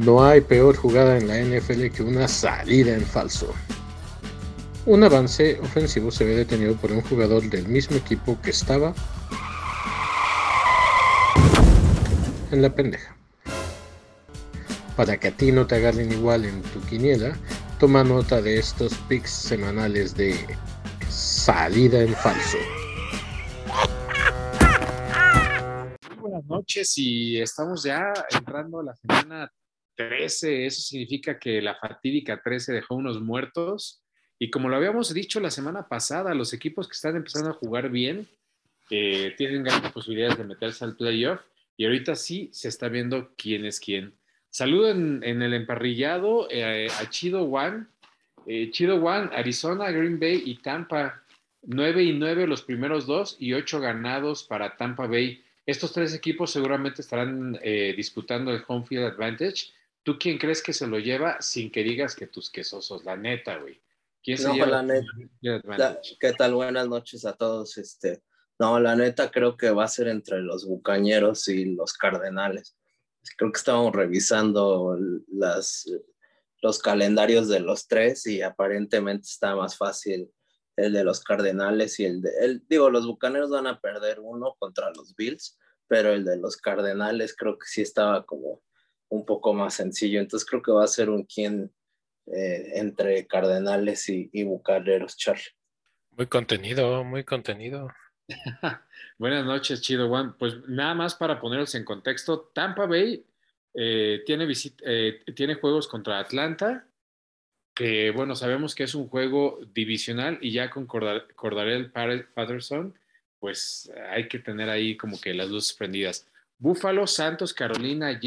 No hay peor jugada en la NFL que una salida en falso. Un avance ofensivo se ve detenido por un jugador del mismo equipo que estaba en la pendeja. Para que a ti no te agarren igual en tu quiniela, toma nota de estos picks semanales de salida en falso. buenas noches y estamos ya entrando a la semana 13. Eso significa que la fatídica 13 dejó unos muertos. Y como lo habíamos dicho la semana pasada, los equipos que están empezando a jugar bien eh, tienen grandes posibilidades de meterse al playoff. Y ahorita sí se está viendo quién es quién. Saludo en, el emparrillado eh, a Chido One. Eh, Chido One, Arizona, Green Bay y Tampa. 9 y 9 los primeros dos y 8 ganados para Tampa Bay. Estos tres equipos seguramente estarán disputando el home field advantage. ¿Tú quién crees que se lo lleva sin que digas que tus quesosos? La neta, güey. ¿Quién se lleva la neta. ¿Qué tal? Buenas noches a todos. Este, no, la neta creo que va a ser entre los bucañeros y los cardenales creo que estábamos revisando las, los calendarios de los tres y aparentemente está más fácil el de los Cardenales y el de, el, digo, los Bucaneros van a perder uno contra los Bills, pero el de los Cardenales creo que sí estaba como un poco más sencillo, entonces creo que va a ser un quien eh, entre Cardenales y, y Charlie. Muy contenido, muy contenido. Buenas noches, Chido Juan. Pues nada más para ponerlos en contexto, Tampa Bay eh, tiene, eh, tiene juegos contra Atlanta, que bueno, sabemos que es un juego divisional y ya con Cordarel Patterson, pues hay que tener ahí como que las luces prendidas. Buffalo, Santos, Carolina,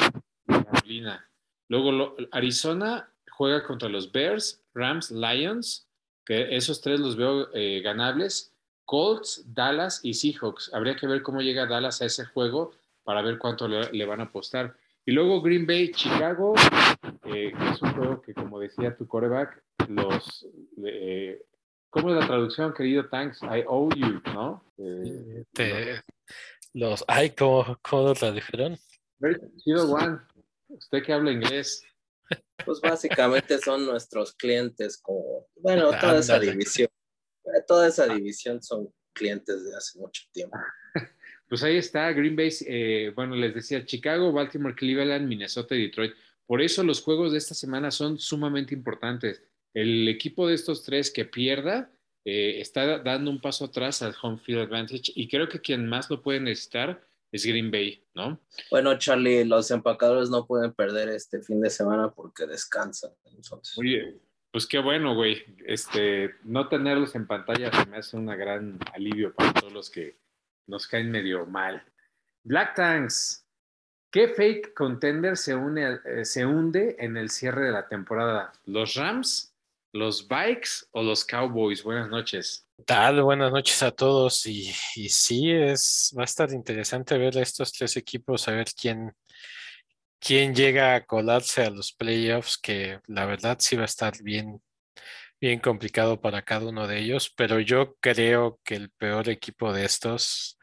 Carolina. Luego Arizona juega contra los Bears, Rams, Lions, que esos tres los veo eh, ganables. Colts, Dallas y Seahawks. Habría que ver cómo llega Dallas a ese juego para ver cuánto le, van a apostar. Y luego Green Bay, Chicago, eh, es un juego que, como decía tu coreback, los. Eh, ¿Cómo es la traducción, querido Tanks? I owe you, ¿no? Eh, los. Ay, ¿cómo, cómo lo tradujeron? Chido One. Usted que habla inglés. Pues básicamente son nuestros clientes, como. Bueno, toda esa división toda esa división son clientes de hace mucho tiempo. Pues ahí está, Green Bay, eh, bueno, les decía, Chicago, Baltimore, Cleveland, Minnesota y Detroit. Por eso los juegos de esta semana son sumamente importantes. El equipo de estos tres que pierda eh, está dando un paso atrás al home field advantage y creo que quien más lo puede necesitar es Green Bay, ¿no? Bueno, Charlie, los empacadores no pueden perder este fin de semana porque descansan. Entonces. Muy pues qué bueno, güey. Este, no tenerlos en pantalla se me hace un gran alivio para todos los que nos caen medio mal. Black Tanks, ¿qué fake contender se, une, eh, se hunde en el cierre de la temporada? ¿Los Rams, los Bikes o los Cowboys? Buenas noches. Tal, buenas noches a todos. Y, y sí, es, va a estar interesante ver a estos tres equipos, a ver quién, quién llega a colarse a los playoffs, que la verdad sí va a estar bien, bien complicado para cada uno de ellos, pero yo creo que el peor equipo de estos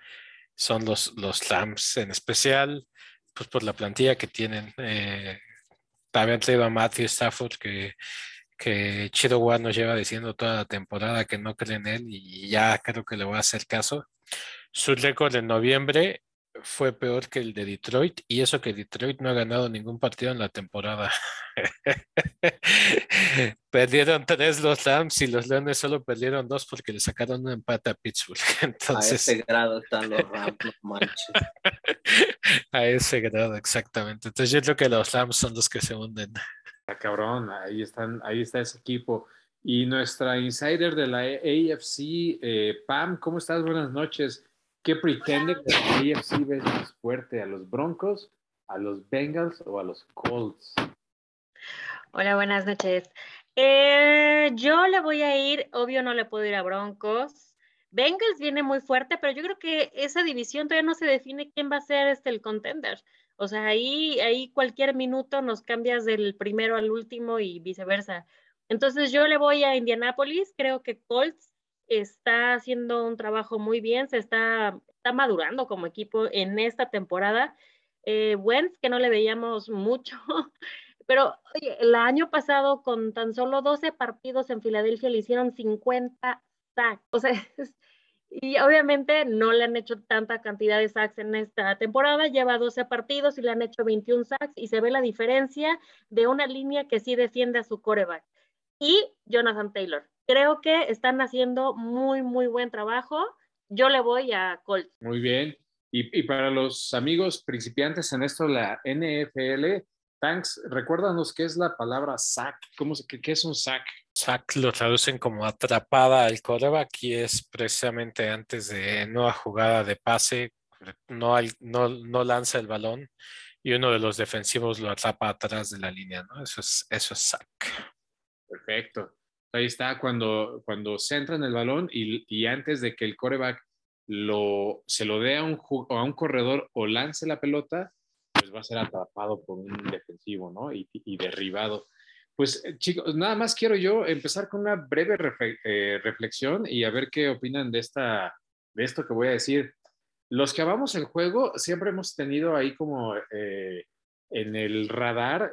son los, los Rams, en especial pues por la plantilla que tienen. Eh, habían traído a Matthew Stafford que, que Chido One nos lleva diciendo toda la temporada que no cree en él y ya creo que le voy a hacer caso. Su récord en noviembre fue peor que el de Detroit y eso que Detroit no ha ganado ningún partido en la temporada. perdieron tres los Rams y los Leones solo perdieron dos porque le sacaron un empate a Pittsburgh. Entonces... A ese grado están los Rams, a ese grado, exactamente. Entonces yo creo que los Rams son los que se hunden. Cabrón, ahí están, ahí está ese equipo. Y nuestra insider de la AFC, eh, Pam, ¿cómo estás? Buenas noches. ¿Qué pretende que la AFC ves más fuerte? ¿A los Broncos, a los Bengals o a los Colts? Hola, buenas noches. Eh, yo le voy a ir, obvio no le puedo ir a Broncos. Bengals viene muy fuerte, pero yo creo que esa división todavía no se define quién va a ser este el contender. O sea, ahí, ahí cualquier minuto nos cambias del primero al último y viceversa. Entonces yo le voy a Indianapolis, creo que Colts está haciendo un trabajo muy bien, se está, está madurando como equipo en esta temporada. Eh, Wentz, que no le veíamos mucho, pero oye, el año pasado con tan solo 12 partidos en Filadelfia le hicieron 50 sacks. O sea, y obviamente no le han hecho tanta cantidad de sacks en esta temporada, lleva 12 partidos y le han hecho 21 sacks y se ve la diferencia de una línea que sí defiende a su coreback. Y Jonathan Taylor. Creo que están haciendo muy, muy buen trabajo. Yo le voy a Colts. Muy bien. Y, para los amigos principiantes en esto, la NFL, Thanks, recuérdanos qué es la palabra sack. ¿Cómo, qué, qué es un sack? Sack lo traducen como atrapada al coreback y es precisamente antes de nueva jugada de pase, no, no, no lanza el balón y uno de los defensivos lo atrapa atrás de la línea, ¿no? Eso es, eso es sack. Perfecto. Ahí está cuando, cuando centran el balón y, antes de que el coreback se lo dé a un, a un corredor o lance la pelota, pues va a ser atrapado por un defensivo, ¿no? Y, derribado. Pues eh, chicos, nada más quiero yo empezar con una breve eh, reflexión y a ver qué opinan de, esta, de esto que voy a decir. Los que amamos el juego siempre hemos tenido ahí como eh, en el radar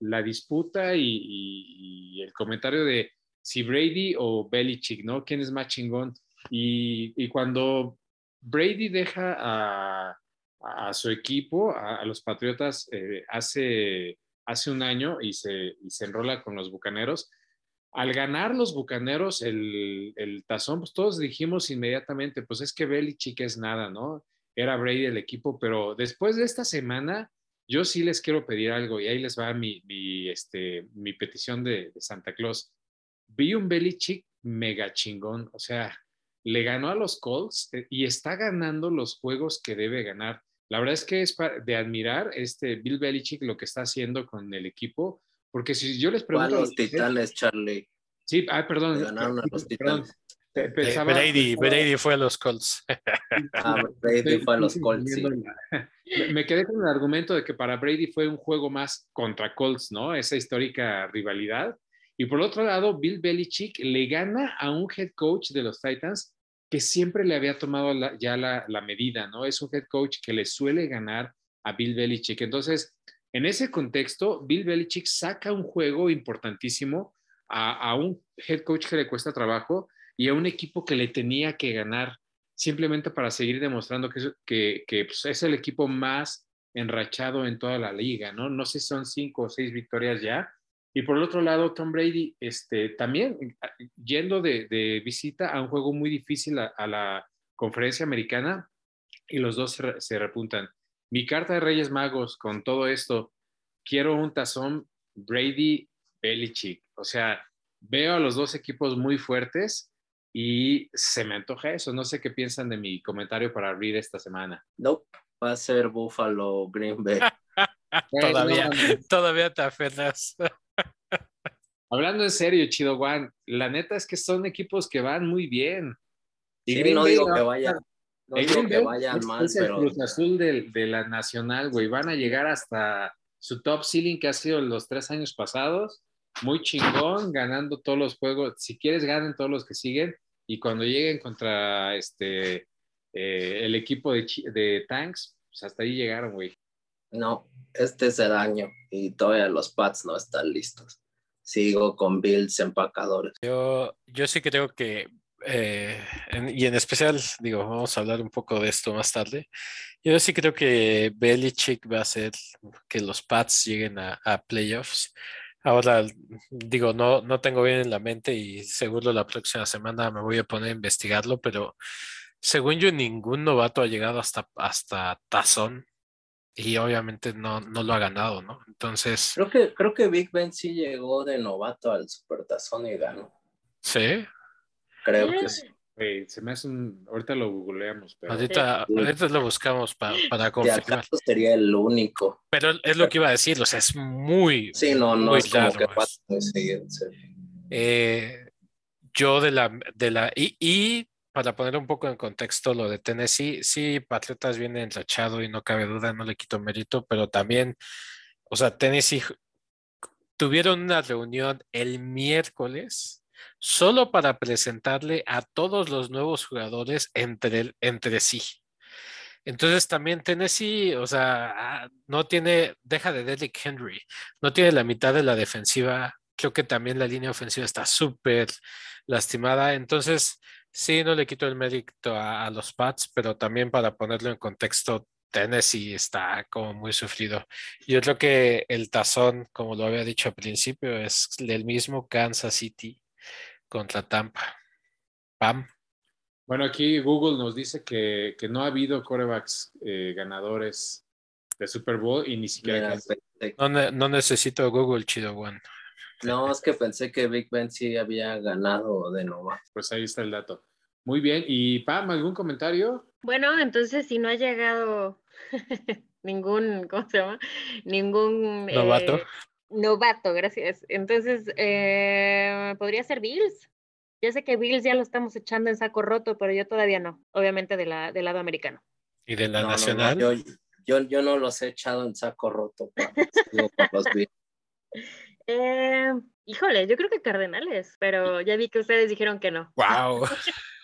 la disputa y, el comentario de si Brady o Belichick, ¿no? ¿Quién es más chingón? Y, cuando Brady deja a, su equipo, a, los Patriotas, hace, hace un año y se, se enrola con los Bucaneros, al ganar los Bucaneros el, el, tazón, pues todos dijimos inmediatamente, pues es que Belichick es nada, ¿no? Era Brady el equipo, pero después de esta semana, yo sí les quiero pedir algo y ahí les va mi, mi, este, mi petición de, de Santa Claus. Vi un Belichick mega chingón, o sea, le ganó a los Colts eh, y está ganando los juegos que debe ganar. La verdad es que es de admirar este Bill Belichick lo que está haciendo con el equipo, porque si yo les pregunto... A los Titanes, Charlie. Sí, ah, perdón. ganaron a los Titanes. Eh, Brady, Brady fue a los Colts. Ah, Brady fue a los Colts. Me quedé con el argumento de que para Brady fue un juego más contra Colts, ¿no? Esa histórica rivalidad. Y por otro lado, Bill Belichick le gana a un head coach de los Titans que siempre le había tomado ya la, medida, ¿no? Es un head coach que le suele ganar a Bill Belichick. Entonces, en ese contexto, Bill Belichick saca un juego importantísimo a, un head coach que le cuesta trabajo y a un equipo que le tenía que ganar simplemente para seguir demostrando que, que, pues, es el equipo más enrachado en toda la liga, ¿no? No sé si son cinco o seis victorias ya, y por el otro lado, Tom Brady, este, también yendo de, visita a un juego muy difícil a, la conferencia americana y los dos se, repuntan. Mi carta de Reyes Magos con todo esto, quiero un tazón Brady Belichick. O sea, veo a los dos equipos muy fuertes y se me antoja eso. No sé qué piensan de mi comentario para abrir esta semana. No, va a ser Buffalo Green Bay. todavía, todavía te aferras. Hablando en serio, Chido Juan, la neta es que son equipos que van muy bien. Y no digo que vayan, no digo que vayan mal, es el Cruz Azul de, de, la Nacional, güey. Van a llegar hasta su top ceiling que ha sido los tres años pasados. Muy chingón, ganando todos los juegos. Si quieres, ganen todos los que siguen. Y cuando lleguen contra este eh, el equipo de, de Tanks, pues hasta ahí llegaron, güey. No, este es el año y todavía los Pats no están listos sigo con Bills empacadores. Yo, yo sí creo que, eh, y en especial, digo, vamos a hablar un poco de esto más tarde. Yo sí creo que Belichick va a hacer que los Pats lleguen a, playoffs. Ahora, digo, no, no tengo bien en la mente y seguro la próxima semana me voy a poner a investigarlo, pero según yo, ningún novato ha llegado hasta, hasta tazón y obviamente no, no lo ha ganado, ¿no? Entonces. Creo que, creo que Big Ben sí llegó de novato al Supertazón y ganó. ¿Sí? Creo que sí. se me hace un... Ahorita lo googleamos. Pero... Ahorita, lo buscamos para, para confirmar. sería el único. Pero es lo que iba a decir, o sea, es muy. Sí, no, no es como que eh, yo de la. De la y, y para poner un poco en contexto lo de Tennessee, sí, Patriotas viene enrachado y no cabe duda, no le quito mérito, pero también, o sea, Tennessee tuvieron una reunión el miércoles solo para presentarle a todos los nuevos jugadores entre, entre sí. Entonces también Tennessee, o sea, ah, no tiene, deja de Derrick Henry, no tiene la mitad de la defensiva. Creo que también la línea ofensiva está súper lastimada. Entonces, sí, no le quito el mérito a, los Pats, pero también para ponerlo en contexto, Tennessee está como muy sufrido. Yo creo que el tazón, como lo había dicho al principio, es el mismo Kansas City contra Tampa. Pam. Bueno, aquí Google nos dice que, no ha habido corebacks eh, ganadores de Super Bowl y ni siquiera. no, necesito Google, chido one. No, es que pensé que Big Ben sí había ganado de nuevo. Pues ahí está el dato. Muy bien. ¿Y Pam, algún comentario? Bueno, entonces si no ha llegado ningún, ¿cómo se llama? Ningún... Novato. Eh, novato, gracias. Entonces, eh, podría ser Bills. Yo sé que Bills ya lo estamos echando en saco roto, pero yo todavía no, obviamente de la, del lado americano. ¿Y de la nacional? yo, yo, no los he echado en saco roto. eh, híjole, yo creo que Cardenales, pero ya vi que ustedes dijeron que no. ¡Wow!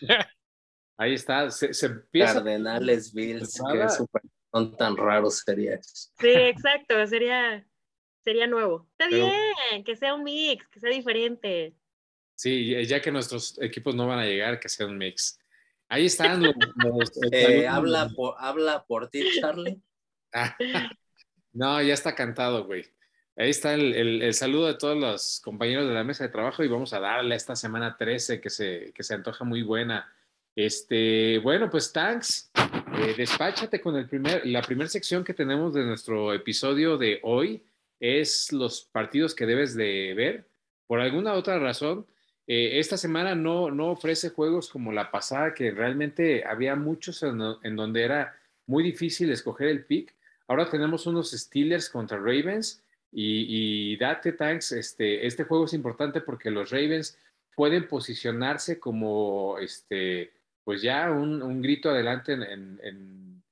Ahí está, se, Cardenales, Bills, que son tan raros sería eso. Sí, exacto, sería, sería nuevo. Está bien, que sea un mix, que sea diferente. Sí, ya que nuestros equipos no van a llegar, que sea un mix. Ahí están los... Eh, habla, por, habla por ti, Charlie. no, ya está cantado, güey. Ahí está el, saludo de todos los compañeros de la mesa de trabajo y vamos a darle esta semana 13 que se, que se antoja muy buena. Este, bueno, pues Tanks, eh, despáchate con el primer, la primera sección que tenemos de nuestro episodio de hoy es los partidos que debes de ver. Por alguna otra razón, eh, esta semana no, no ofrece juegos como la pasada, que realmente había muchos en, donde era muy difícil escoger el pick. Ahora tenemos unos Steelers contra Ravens y, date tanks, este, este juego es importante porque los Ravens pueden posicionarse como este, pues ya un, grito adelante en,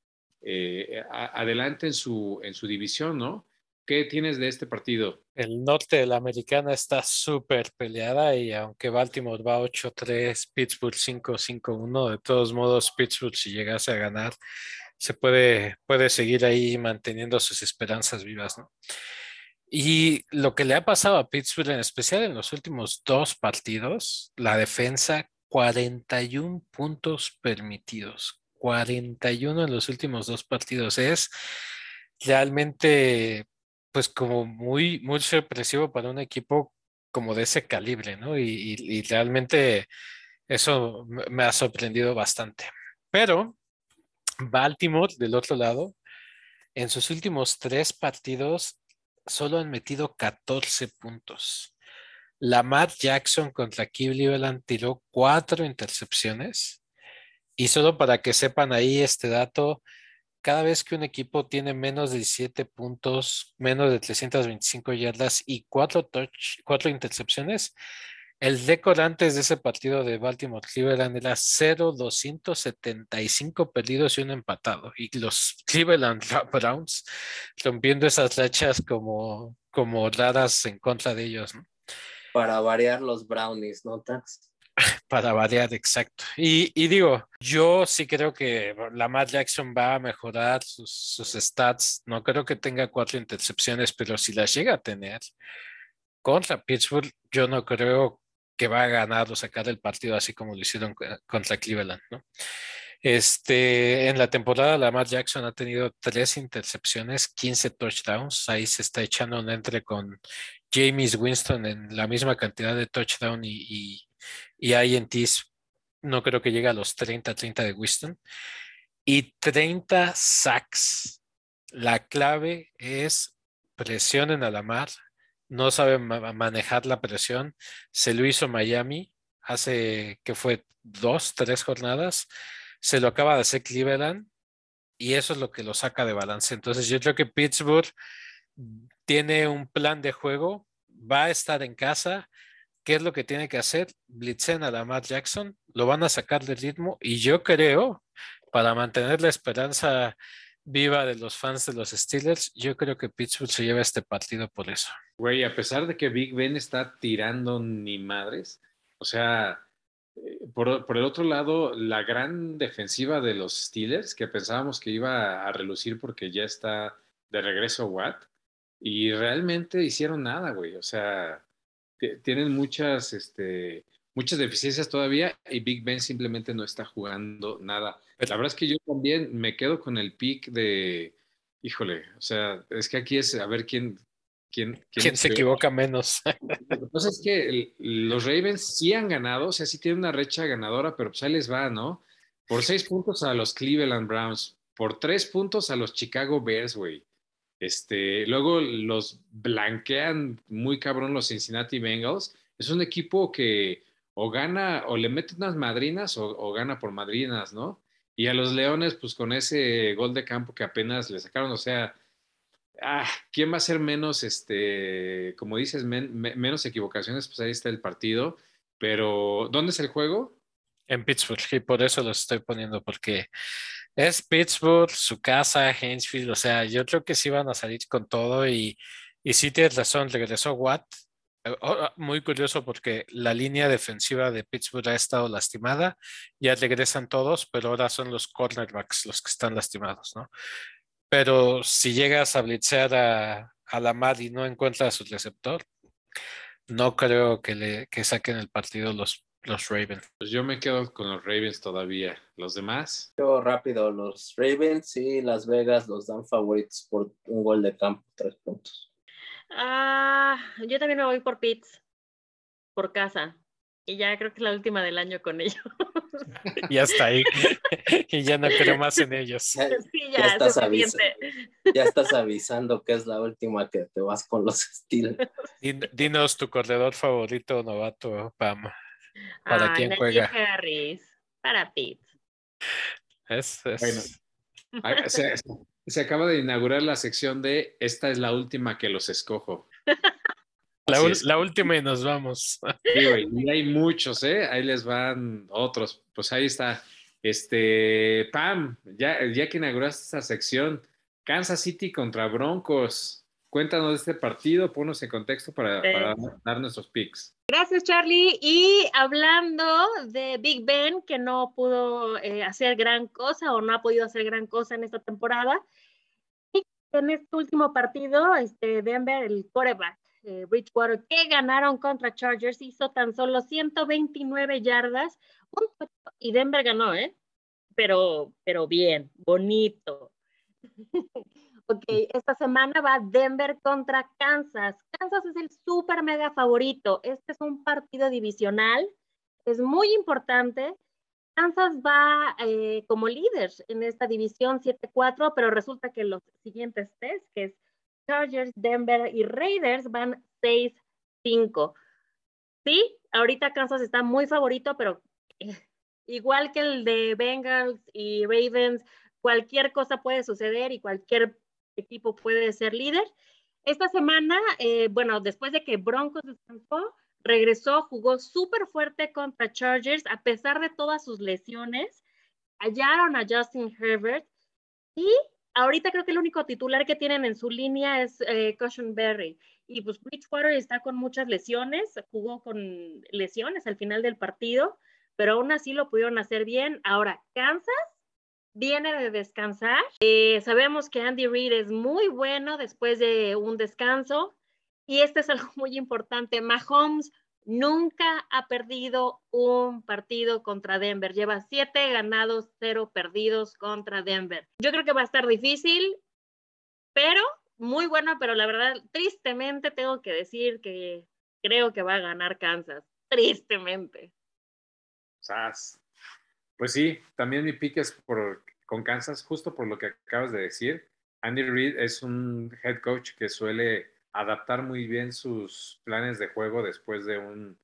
eh, adelante en su, en división, ¿no? ¿Qué tienes de este partido? El norte de la americana está súper peleada y aunque Baltimore va 8-3, Pittsburgh 5-5-1, de todos modos Pittsburgh si llegase a ganar se puede seguir ahí manteniendo sus esperanzas vivas, ¿no? Y lo que le ha pasado a Pittsburgh, en especial en los últimos dos partidos, la defensa, 41 puntos permitidos. 41 en los últimos dos partidos. Es realmente pues como muy, muy sorpresivo para un equipo como de ese calibre, ¿no? Y, realmente eso me ha sorprendido bastante. Pero Baltimore, del otro lado, en sus últimos tres partidos solo han metido 14 puntos. Lamar Jackson contra Cleveland tiró cuatro intercepciones. Y solo para que sepan ahí este dato, cada vez que un equipo tiene menos de 17 puntos, menos de 325 yardas y cuatro, touch, cuatro intercepciones, el récord antes de ese partido de Baltimore Cleveland era 0-275 perdidos y un empatado. Y los Cleveland Browns rompiendo esas rachas como, como raras en contra de ellos. Para variar los Brownies, ¿no, Tax? Para variar, exacto. Y, digo, yo sí creo que Lamar Jackson va a mejorar sus, stats. No creo que tenga cuatro intercepciones, pero si las llega a tener contra Pittsburgh, yo no creo que va a ganar o sacar el partido así como lo hicieron contra Cleveland, ¿no? Este, en la temporada, Lamar Jackson ha tenido tres intercepciones, 15 touchdowns. Ahí se está echando un entre con James Winston en la misma cantidad de touchdown y, y INTs no creo que llegue a los 30, 30 de Winston. Y 30 sacks. La clave es presionen a la No saben manejar la presión. Se lo hizo Miami hace que fue dos, tres jornadas. Se lo acaba de hacer Cleveland y eso es lo que lo saca de balance. Entonces yo creo que Pittsburgh tiene un plan de juego, va a estar en casa ¿Qué es lo que tiene que hacer? Blitzen a Lamar Jackson, lo van a sacar del ritmo y yo creo, para mantener la esperanza viva de los fans de los Steelers, yo creo que Pittsburgh se lleva este partido por eso. Güey, a pesar de que Big Ben está tirando ni madres, o sea, por, por, el otro lado, la gran defensiva de los Steelers, que pensábamos que iba a relucir porque ya está de regreso Watt, y realmente hicieron nada, güey. O sea, tienen muchas, este, muchas deficiencias todavía y Big Ben simplemente no está jugando nada. La verdad es que yo también me quedo con el pick de, híjole, o sea, es que aquí es a ver quién, quién, quién, se equivoca menos. Lo que pasa es que los Ravens sí han ganado, o sea, sí tienen una recha ganadora, pero pues ahí les va, ¿no? Por seis puntos a los Cleveland Browns, por tres puntos a los Chicago Bears, güey. Este, luego los blanquean muy cabrón los Cincinnati Bengals. Es un equipo que o gana o le mete unas madrinas o, gana por madrinas, ¿no? Y a los Leones, pues con ese gol de campo que apenas le sacaron, o sea, ah, ¿quién va a ser menos, este, como dices, menos equivocaciones? Pues ahí está el partido. Pero, ¿dónde es el juego? En Pittsburgh, y por eso lo estoy poniendo, porque es Pittsburgh, su casa, Hainesfield, o sea, yo creo que sí van a salir con todo y, y sí tienes razón, regresó Watt. Eh, muy curioso porque la línea defensiva de Pittsburgh ha estado lastimada, ya regresan todos, pero ahora son los cornerbacks los que están lastimados, ¿no? Pero si llegas a blitzear a, a la mar y no encuentras su receptor, no creo que, le, que saquen el partido los los Ravens. Pues yo me quedo con los Ravens todavía. ¿Los demás? Yo rápido, los Ravens y Las Vegas los dan favoritos por un gol de campo, tres puntos. Ah, yo también me voy por Pitts, por casa. Y ya creo que es la última del año con ellos. ya está ahí. y ya no creo más en ellos. Sí, ya, estás avisando, ya estás avisando que es la última que te vas con los estilos. Dinos tu corredor favorito novato, Pam. ¿Para quién juega? Harris, para Pete. Es, Bueno, se, acaba de inaugurar la sección de esta es la última que los escojo. La, última y nos vamos. y hay muchos, ¿eh? Ahí les van otros. Pues ahí está. Este, Pam, ya, ya que inauguraste esta sección, Kansas City contra Broncos. Cuéntanos de este partido, ponnos en contexto para, para dar nuestros picks. Gracias, Charlie. Y hablando de Big Ben, que no pudo eh, hacer gran cosa o no ha podido hacer gran cosa en esta temporada, en este último partido, este Denver, el quarterback, eh, Bridgewater, que ganaron contra Chargers, hizo tan solo 129 yardas, y Denver ganó, ¿eh? Pero, pero bien, bonito. Ok, esta semana va Denver contra Kansas. Kansas es el súper mega favorito. Este es un partido divisional. Es muy importante. Kansas va eh, como líder en esta división 7-4, pero resulta que los siguientes test, que es Chargers, Denver y Raiders, van 6-5. Sí, ahorita Kansas está muy favorito, pero eh, igual que el de Bengals y Ravens, cualquier cosa puede suceder y cualquier equipo puede ser líder. Esta semana, eh, bueno, después de que Broncos regresó, jugó súper fuerte contra Chargers, a pesar de todas sus lesiones. Hallaron a Justin Herbert y ahorita creo que el único titular que tienen en su línea es eh, Cushion Berry. Y pues Bridgewater está con muchas lesiones, jugó con lesiones al final del partido, pero aún así lo pudieron hacer bien. Ahora, Kansas viene de descansar. Eh, sabemos que Andy Reid es muy bueno después de un descanso y este es algo muy importante. Mahomes nunca ha perdido un partido contra Denver. Lleva siete ganados, cero perdidos contra Denver. Yo creo que va a estar difícil, pero muy bueno, pero la verdad, tristemente tengo que decir que creo que va a ganar Kansas. Tristemente. Pues sí, también mi pick es por, con Kansas, justo por lo que acabas de decir. Andy Reid es un head coach que suele adaptar muy bien sus planes de juego después de un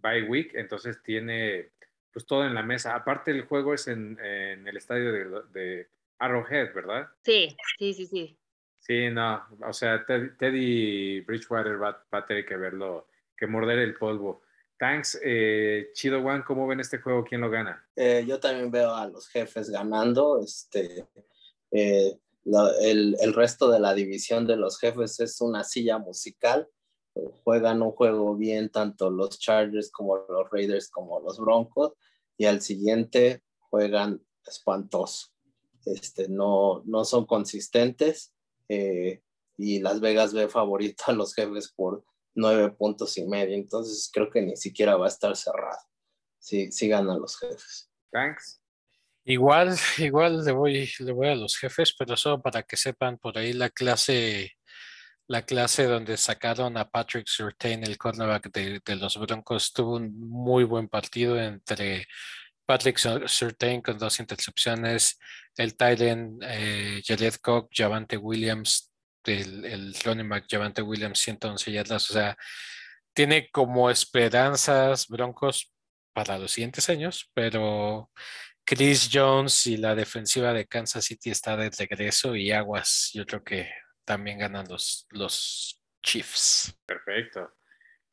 bye week, entonces tiene pues todo en la mesa. Aparte el juego es en, el estadio de, Arrowhead, ¿verdad? Sí, sí, sí, sí. Sí, no, o sea, Teddy Bridgewater va, va a tener que verlo, que morder el polvo. Thanks. Eh, Chido One, ¿cómo ven este juego? ¿Quién lo gana? Eh, yo también veo a los jefes ganando. Este, eh, el, el, resto de la división de los jefes es una silla musical. Juegan un juego bien tanto los Chargers como los Raiders como los Broncos. y al siguiente juegan espantoso. Este, no, no son consistentes y Las Vegas ve favorito a los jefes por nueve puntos y medio, entonces creo que ni siquiera va a estar cerrado si, si ganan los jefes. Thanks. Igual, igual le voy, le voy a los jefes, pero solo para que sepan por ahí la clase, la clase donde sacaron a Patrick Surtain, el cornerback de, los Broncos, tuvo un muy buen partido entre Patrick Surtain con dos intercepciones, el Tylen eh, Jared Cook, Javante Williams, el, el running back Javante Williams, 111 yardas, o sea, tiene como esperanzas Broncos para los siguientes años, pero Chris Jones y la defensiva de Kansas City está de regreso y aguas, yo creo que también ganan los, los Chiefs. Perfecto.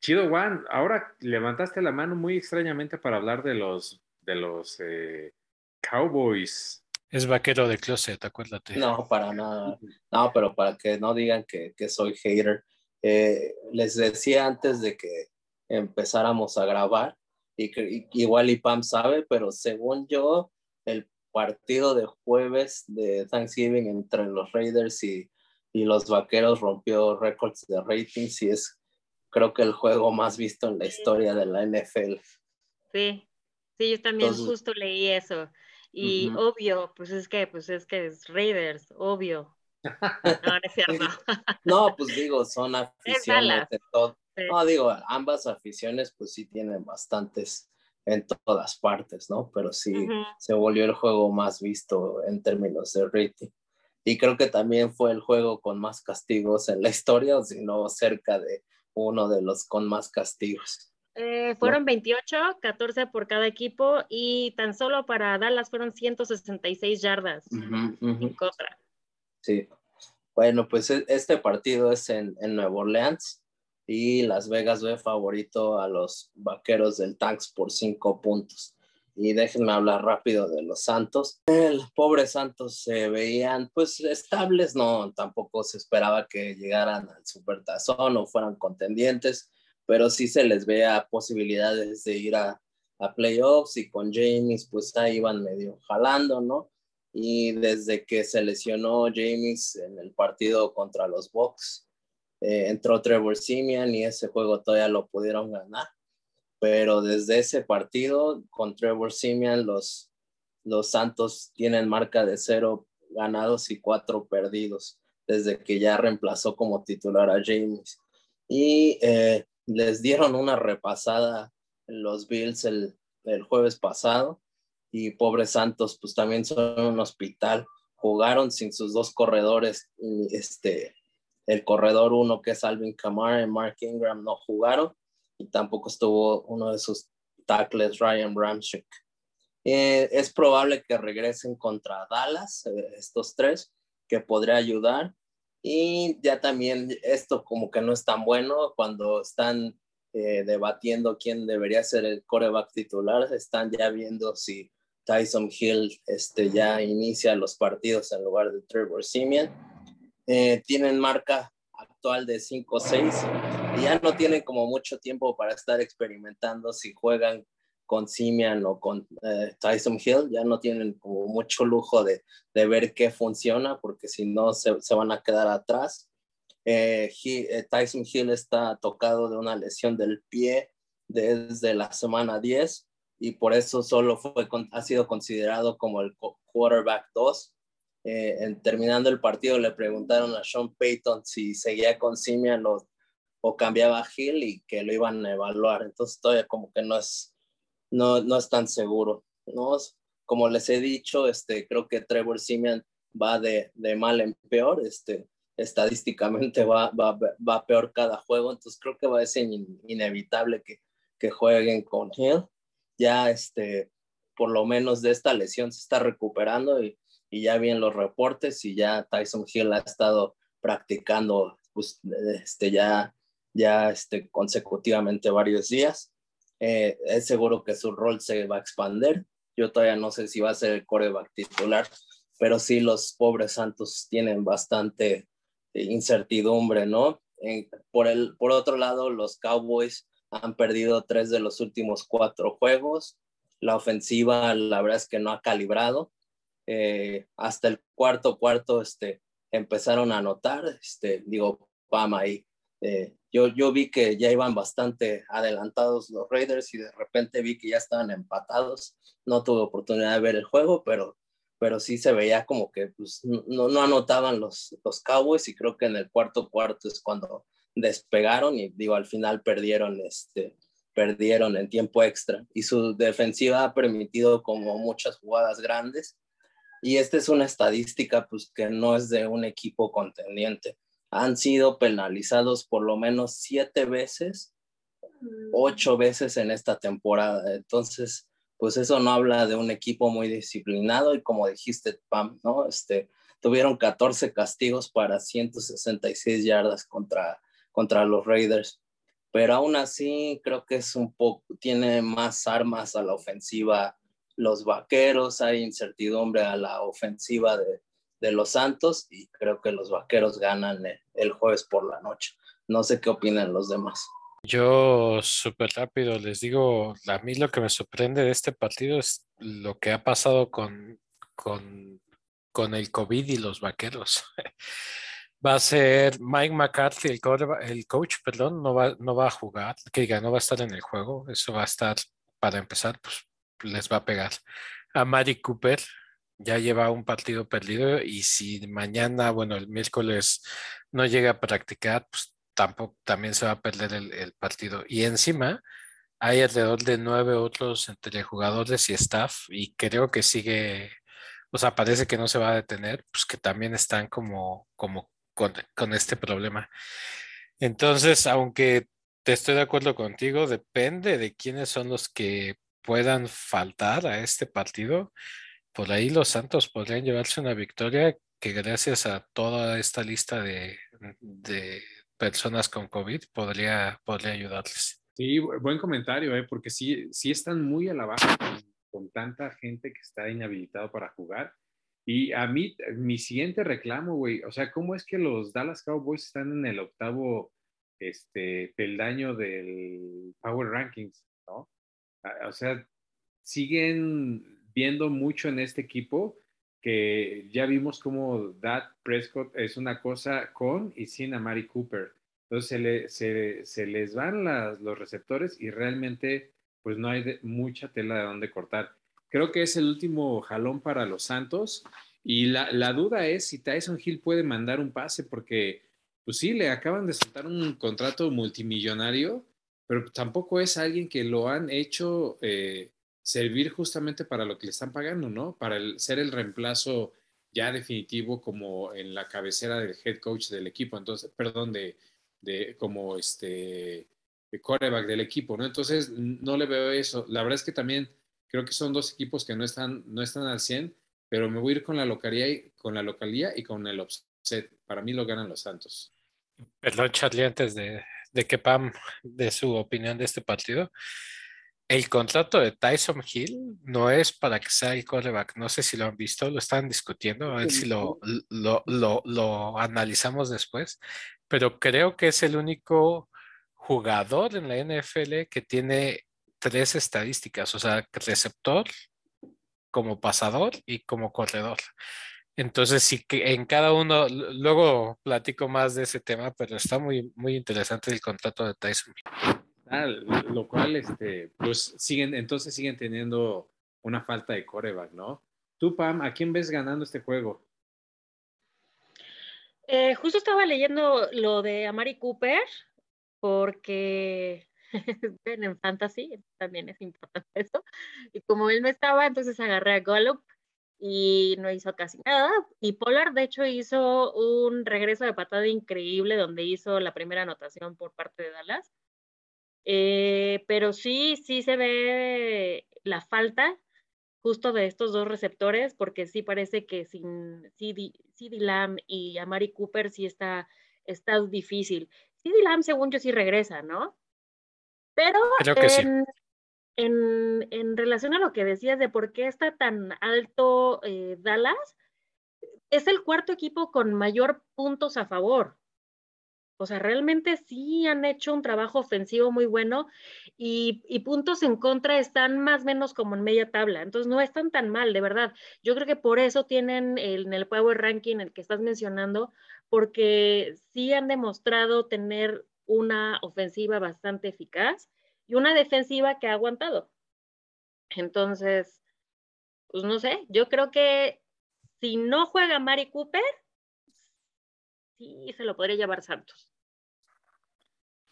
Chido Juan, ahora levantaste la mano muy extrañamente para hablar de los de los eh, Cowboys. Es vaquero de closet, acuérdate. No, para nada. No, pero para que no digan que, soy hater. Eh, les decía antes de que empezáramos a grabar, y que igual y Pam sabe, pero según yo, el partido de jueves de Thanksgiving entre los Raiders y, y los Vaqueros rompió récords de ratings y es creo que el juego más visto en la historia de la NFL. Sí, Sí, yo también justo leí eso. Y obvio, pues es que, pues es que es Raiders, obvio. No, es cierto. no, pues digo, son aficiones de todo. No, digo, ambas aficiones pues sí tienen bastantes en todas partes, ¿no? Pero sí se volvió el juego más visto en términos de rating. Y creo que también fue el juego con más castigos en la historia, o si no cerca de uno de los con más castigos. Eh, fueron 28, 14 por cada equipo y tan solo para Dallas fueron 166 yardas en contra. Sí. Bueno, pues e, este partido es en, en Nueva Orleans y Las Vegas ve favorito a los vaqueros del Tanks por 5 puntos. Y déjenme hablar rápido de los Santos. El pobre Santos se veían pues estables, no, tampoco se esperaba que llegaran al Supertazón o fueran contendientes pero sí se les vea posibilidades de ir a, a playoffs y con James pues ahí iban medio jalando, ¿no? Y desde que se lesionó James en el partido contra los Bucks, eh, entró Trevor Simeon y ese juego todavía lo pudieron ganar. Pero desde ese partido con Trevor Simeon los, los Santos tienen marca de cero ganados y cuatro perdidos desde que ya reemplazó como titular a James. Y eh, les dieron una repasada los Bills el, jueves pasado y pobres Santos pues también son un hospital. Jugaron sin sus dos corredores, este, el corredor uno que es Alvin Kamara y Mark Ingram no jugaron y tampoco estuvo uno de sus tackles Ryan Bramchick. Eh, es probable que regresen contra Dallas, eh, estos tres, que podría ayudar. Y ya también esto como que no es tan bueno cuando están eh, debatiendo quién debería ser el coreback titular, están ya viendo si Tyson Hill este, ya inicia los partidos en lugar de Trevor Simeon. Eh, tienen marca actual de 5-6 y ya no tienen como mucho tiempo para estar experimentando si juegan con Simian o con eh, Tyson Hill, ya no tienen mucho lujo de, de ver qué funciona, porque si no se, se, van a quedar atrás. Eh, eh, Tyson Hill está tocado de una lesión del pie desde la semana 10 y por eso solo fue, ha sido considerado como el quarterback 2. en, terminando el partido le preguntaron a Sean Payton si seguía con Simian o, o cambiaba a Hill y que lo iban a evaluar. Entonces todavía como que no es no, no es tan seguro, ¿no? Como les he dicho, este, creo que Trevor Simeon va de, de mal en peor, este, estadísticamente va, va, va, peor cada juego, entonces creo que va a ser inevitable que, que jueguen con Hill. Ya, este, por lo menos de esta lesión se está recuperando y, y ya vi los reportes y ya Tyson Hill ha estado practicando pues, este, ya, ya este, consecutivamente varios días. Eh, es seguro que su rol se va a expandir. Yo todavía no sé si va a ser el coreback titular, pero sí los pobres Santos tienen bastante eh, incertidumbre, ¿no? por, el, por otro lado, los Cowboys han perdido tres de los últimos cuatro juegos. la ofensiva, la verdad es que no ha calibrado. Eh, hasta el cuarto cuarto este, empezaron a anotar, este, digo, Pam ahí. Eh, yo, yo vi que ya iban bastante adelantados los Raiders y de repente vi que ya estaban empatados. No tuve oportunidad de ver el juego, pero, pero sí se veía como que pues, no, no anotaban los, los Cowboys y creo que en el cuarto cuarto es cuando despegaron y digo, al final perdieron este, perdieron en tiempo extra y su defensiva ha permitido como muchas jugadas grandes y esta es una estadística pues que no es de un equipo contendiente. Han sido penalizados por lo menos siete veces, ocho veces en esta temporada. Entonces, pues eso no habla de un equipo muy disciplinado y como dijiste, Pam, ¿no? Este, tuvieron 14 castigos para 166 yardas contra, contra los Raiders pero aún así creo que es un poco, tiene más armas a la ofensiva los vaqueros, hay incertidumbre a la ofensiva de, de los Santos y creo que los vaqueros ganan el, jueves por la noche. No sé qué opinan los demás. Yo súper rápido les digo, a mí lo que me sorprende de este partido es lo que ha pasado con, con, con el COVID y los vaqueros. va a ser Mike McCarthy, el, el coach, perdón, no va, no va a jugar, que diga, no va a estar en el juego. Eso va a estar, para empezar, pues les va a pegar. A Mari Cooper ya lleva un partido perdido y si mañana, bueno, el miércoles no llega a practicar, pues tampoco, también se va a perder el, partido. Y encima hay alrededor de nueve otros entre jugadores y staff y creo que sigue, o sea, parece que no se va a detener, pues que también están como, como con, este problema. Entonces, aunque te estoy de acuerdo contigo, depende de quiénes son los que puedan faltar a este partido. Por ahí los Santos podrían llevarse una victoria que gracias a toda esta lista de, personas con COVID podría, podría ayudarles. Sí, buen comentario, ¿eh? porque sí, sí están muy a la baja con tanta gente que está inhabilitado para jugar y a mí, mi siguiente reclamo, güey, o sea, ¿cómo es que los Dallas Cowboys están en el octavo este, peldaño del Power Rankings, ¿no? O sea, siguen viendo mucho en este equipo que ya vimos como Dad Prescott es una cosa con y sin a Mari Cooper. Entonces se, le, se, se les van los receptores y realmente pues no hay mucha tela de dónde cortar. Creo que es el último jalón para los Santos. Y la, duda es si Tyson Hill puede mandar un pase, porque, pues sí, le acaban de soltar un contrato multimillonario, pero tampoco es alguien que lo han hecho eh, servir justamente para lo que le están pagando, ¿no? Para ser el reemplazo ya definitivo como en la cabecera del head coach del equipo, entonces, perdón, de, de como este de quarterback del equipo, ¿no? Entonces, no le veo eso. La verdad es que también Creo que son dos equipos que no están, no están al 100, pero me voy a ir con la localía y con la localía y con el offset. Para mí lo ganan los Santos. Perdón, Charlie, antes de, de que Pam de su opinión de este partido. El contrato de Tyson Hill no es para que sea el quarterback. No sé si lo han visto, lo están discutiendo, a ver si lo, lo, lo, lo, analizamos después. Pero creo que es el único jugador en la NFL que tiene tres estadísticas, o sea, receptor, como pasador y como corredor. Entonces, sí que en cada uno, luego platico más de ese tema, pero está muy, muy interesante el contrato de Tyson. Ah, lo cual, este, pues siguen, entonces siguen teniendo una falta de coreback, ¿no? Tú, Pam, ¿a quién ves ganando este juego? Eh, justo estaba leyendo lo de Amari Cooper, porque en fantasy, también es importante eso. Y como él no estaba, entonces agarré a Golub y no hizo casi nada. Y Pollard, de hecho, hizo un regreso de patada increíble donde hizo la primera anotación por parte de Dallas. Eh, pero sí, sí se ve la falta justo de estos dos receptores, porque sí parece que sin CD, Lamb y Amari Cooper sí está, está difícil. CD Lamb, según yo, sí regresa, ¿no? Pero en, en, relación a lo que decías de por qué está tan alto eh, Dallas, es el cuarto equipo con mayor puntos a favor. O sea, realmente sí han hecho un trabajo ofensivo muy bueno y, puntos en contra están más o menos como en media tabla. Entonces no están tan mal, de verdad. Yo creo que por eso tienen en el Power Ranking el que estás mencionando, porque sí han demostrado tener una ofensiva bastante eficaz y una defensiva que ha aguantado. Entonces, pues no sé, yo creo que si no juega Mari Cooper, sí se lo podría llevar Santos.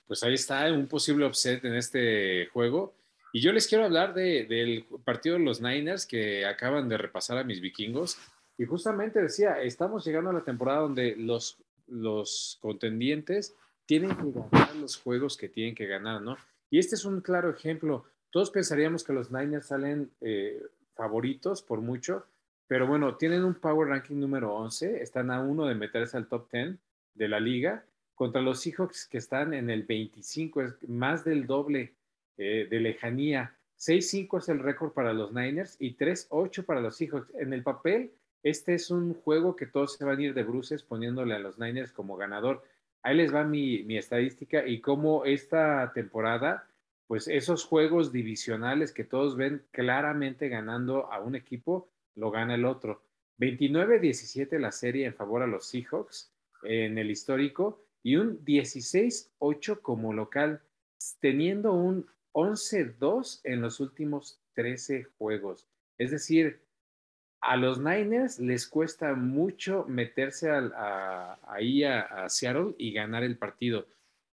Pues ahí está un posible upset en este juego. Y yo les quiero hablar del partido de los Niners que acaban de repasar a mis vikingos. Y justamente decía, estamos llegando a la temporada donde los, los contendientes tienen que ganar los juegos que tienen que ganar, ¿no? Y este es un claro ejemplo. Todos pensaríamos que los Niners salen eh, favoritos por mucho, pero bueno, tienen un Power Ranking número 11, están a uno de meterse al top 10 de la liga, contra los Seahawks que están en el 25, es más del doble eh, de lejanía. 6-5 es el récord para los Niners y 3-8 para los Seahawks. En el papel, este es un juego que todos se van a ir de bruces poniéndole a los Niners como ganador. Ahí les va mi, mi estadística y cómo esta temporada, pues esos juegos divisionales que todos ven claramente ganando a un equipo, lo gana el otro. 29-17 la serie en favor a los Seahawks en el histórico y un 16-8 como local, teniendo un 11-2 en los últimos 13 juegos. Es decir, a los Niners les cuesta mucho meterse ahí a, Seattle y ganar el partido.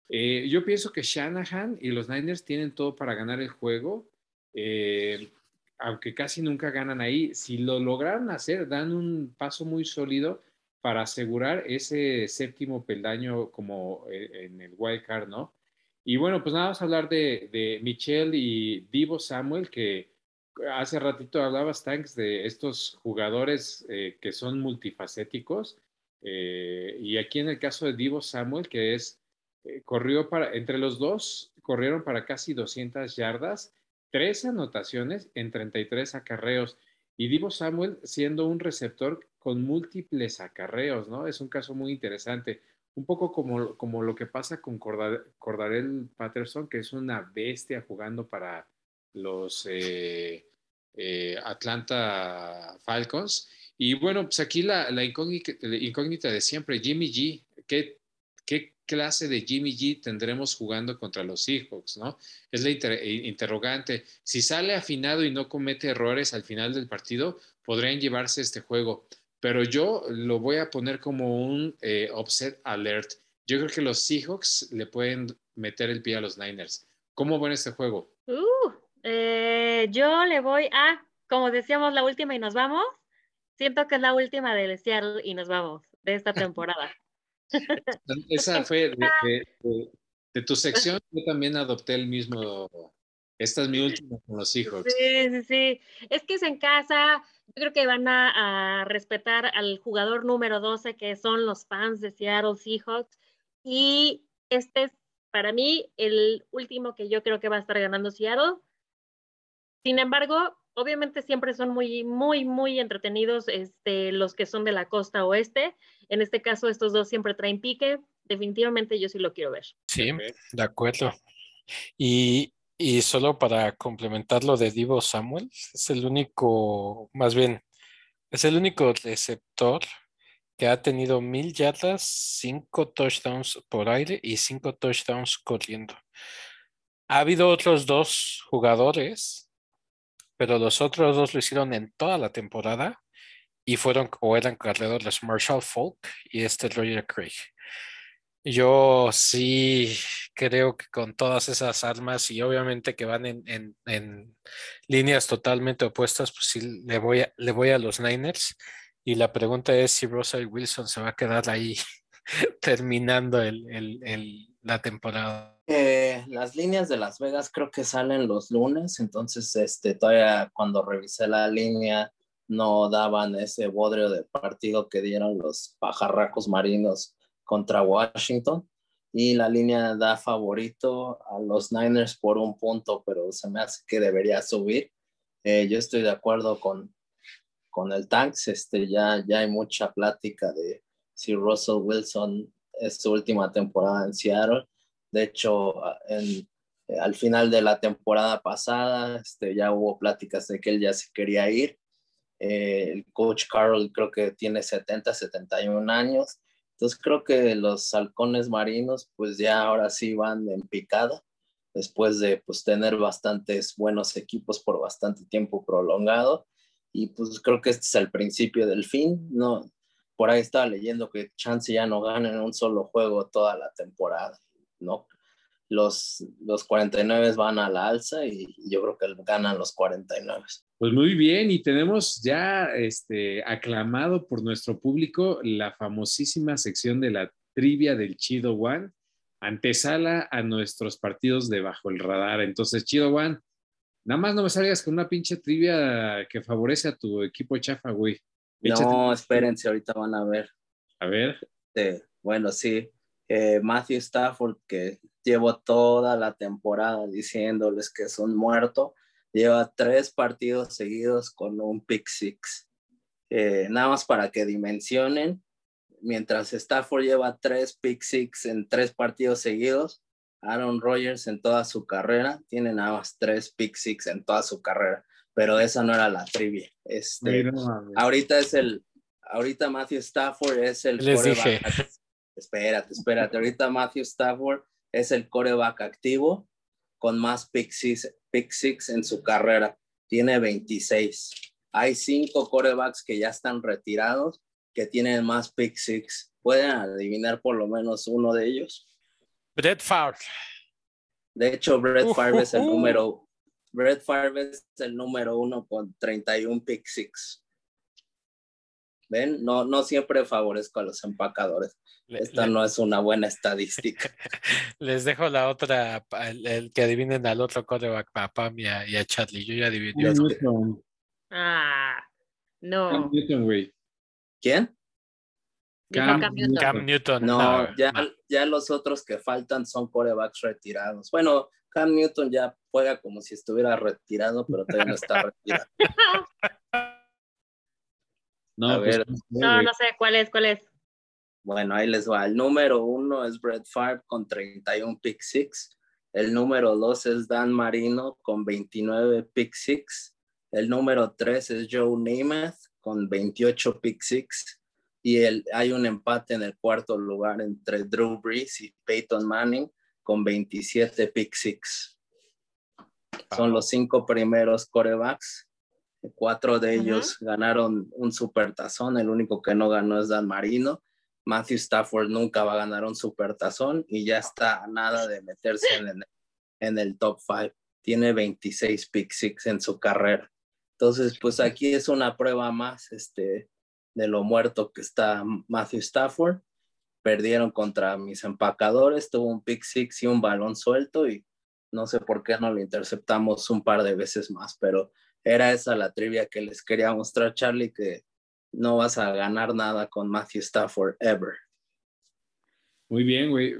Eh, yo pienso que Shanahan y los Niners tienen todo para ganar el juego. Eh, aunque casi nunca ganan ahí, si lo lograron hacer, dan un paso muy sólido para asegurar ese séptimo peldaño como eh, en el wild card, ¿no? Y bueno, pues nada, vamos a hablar de, de Michelle y Divo Samuel, que hace ratito hablabas, Tanks, de estos jugadores eh, que son multifacéticos. Eh, y aquí en el caso de Divo Samuel, que es, corrió para, entre los dos, corrieron para casi 200 yardas tres anotaciones en 33 acarreos. Y Divo Samuel siendo un receptor con múltiples acarreos, ¿no? Es un caso muy interesante. Un poco como, como lo que pasa con Cordarel Patterson, que es una bestia jugando para los eh, eh, Atlanta Falcons. Y bueno, pues aquí la, la incógnita, de siempre, Jimmy G, ¿qué, qué clase de Jimmy G tendremos jugando contra los Seahawks, ¿no? Es la interrogante. Si sale afinado y no comete errores al final del partido, podrían llevarse este juego. Pero yo lo voy a poner como un eh, offset alert. Yo creo que los Seahawks le pueden meter el pie a los Niners. ¿Cómo ven este juego? Uh, eh, yo le voy a, como decíamos, la última y nos vamos. Siento que es la última del Seattle y nos vamos de esta temporada. Esa fue de, tu sección, yo también adopté el mismo. Esta es mi última con los hijos. Sí, sí, sí. Es que es en casa. Yo creo que van a, respetar al jugador número 12, que son los fans de Seattle Seahawks. Y este es, para mí, el último que yo creo que va a estar ganando Seattle. Sin embargo, obviamente siempre son muy, muy, muy entretenidos este, los que son de la costa oeste. En este caso, estos dos siempre traen pique. Definitivamente yo sí lo quiero ver. Sí, de acuerdo. Y, y solo para complementar lo de Divo Samuel, es el único, más bien, es el único receptor que ha tenido mil yardas, cinco touchdowns por aire y cinco touchdowns corriendo. Ha habido otros dos jugadores pero los otros dos lo hicieron en toda la temporada y fueron o eran corredores Marshall Falk y este Roger Craig. Yo sí creo que con todas esas armas y obviamente que van en, en, líneas totalmente opuestas, pues sí le voy, a, le voy a los Niners. Y la pregunta es si Russell Wilson se va a quedar ahí terminando el, el, la temporada. Eh, las líneas de Las Vegas creo que salen los lunes, entonces este, todavía cuando revisé la línea no daban ese bodrio de partido que dieron los pajarracos marinos contra Washington y la línea da favorito a los Niners por un punto, pero se me hace que debería subir. Eh, yo estoy de acuerdo con, con el Tanks, este, ya, ya hay mucha plática de si Russell Wilson es su última temporada en Seattle. De hecho, en, al final de la temporada pasada este, ya hubo pláticas de que él ya se quería ir. Eh, el coach Carroll creo que tiene 70, 71 años. Entonces creo que los halcones marinos pues ya ahora sí van en picada después de pues tener bastantes buenos equipos por bastante tiempo prolongado y pues creo que este es el principio del fin, no por ahí estaba leyendo que chance ya no gana en un solo juego toda la temporada, ¿no? Los, los 49 van a la alza y yo creo que ganan los 49. Pues muy bien, y tenemos ya este, aclamado por nuestro público la famosísima sección de la trivia del Chido One, antesala a nuestros partidos de bajo el radar. Entonces, Chido One, nada más no me salgas con una pinche trivia que favorece a tu equipo chafa, güey. No, espérense, ahorita van a ver. A ver. bueno, sí. Eh, Matthew Stafford, que llevo toda la temporada diciéndoles que es un muerto, lleva tres partidos seguidos con un pick six. Eh, nada más para que dimensionen, mientras Stafford lleva tres pick six en tres partidos seguidos, Aaron Rodgers en toda su carrera tiene nada más tres pick six en toda su carrera, pero esa no era la trivia. Este, ahorita es el, ahorita Matthew Stafford es el Les dije. Espérate, espérate. Ahorita Matthew Stafford es el coreback activo con más pick six, pick six en su carrera. Tiene 26. Hay cinco corebacks que ya están retirados que tienen más pick six. ¿Pueden adivinar por lo menos uno de ellos? Brett Favre. De hecho, Brett Favre es el número Brett Favre es el número uno con 31 pick six. ¿Ven? No, no siempre favorezco a los empacadores. Esta no es una buena estadística. Les dejo la otra, el, que adivinen al otro coreback, a Pam y a, Charlie. Yo ya adiviné. Ah, no. ¿Quién? Cam, Newton. No, ya, ya los otros que faltan son corebacks retirados. Bueno, Cam Newton ya juega como si estuviera retirado, pero todavía no está retirado. No, pues, no, no sé cuál es, cuál es. Bueno, ahí les va. El número uno es Brett Favre con 31 pick six. El número dos es Dan Marino con 29 pick six. El número tres es Joe Namath con 28 pick six. Y el, hay un empate en el cuarto lugar entre Drew Brees y Peyton Manning con 27 pick six. Son los cinco primeros corebacks Cuatro de ellos ganaron un supertazón, el único que no ganó es Dan Marino. Matthew Stafford nunca va a ganar un supertazón y ya está a nada de meterse en el, top five. Tiene 26 pick six en su carrera. Entonces, pues aquí es una prueba más este, de lo muerto que está Matthew Stafford. Perdieron contra mis empacadores, tuvo un pick six y un balón suelto y no sé por qué no lo interceptamos un par de veces más, pero era esa la trivia que les quería mostrar, Charlie, que no vas a ganar nada con Matthew Stafford ever. Muy bien, güey.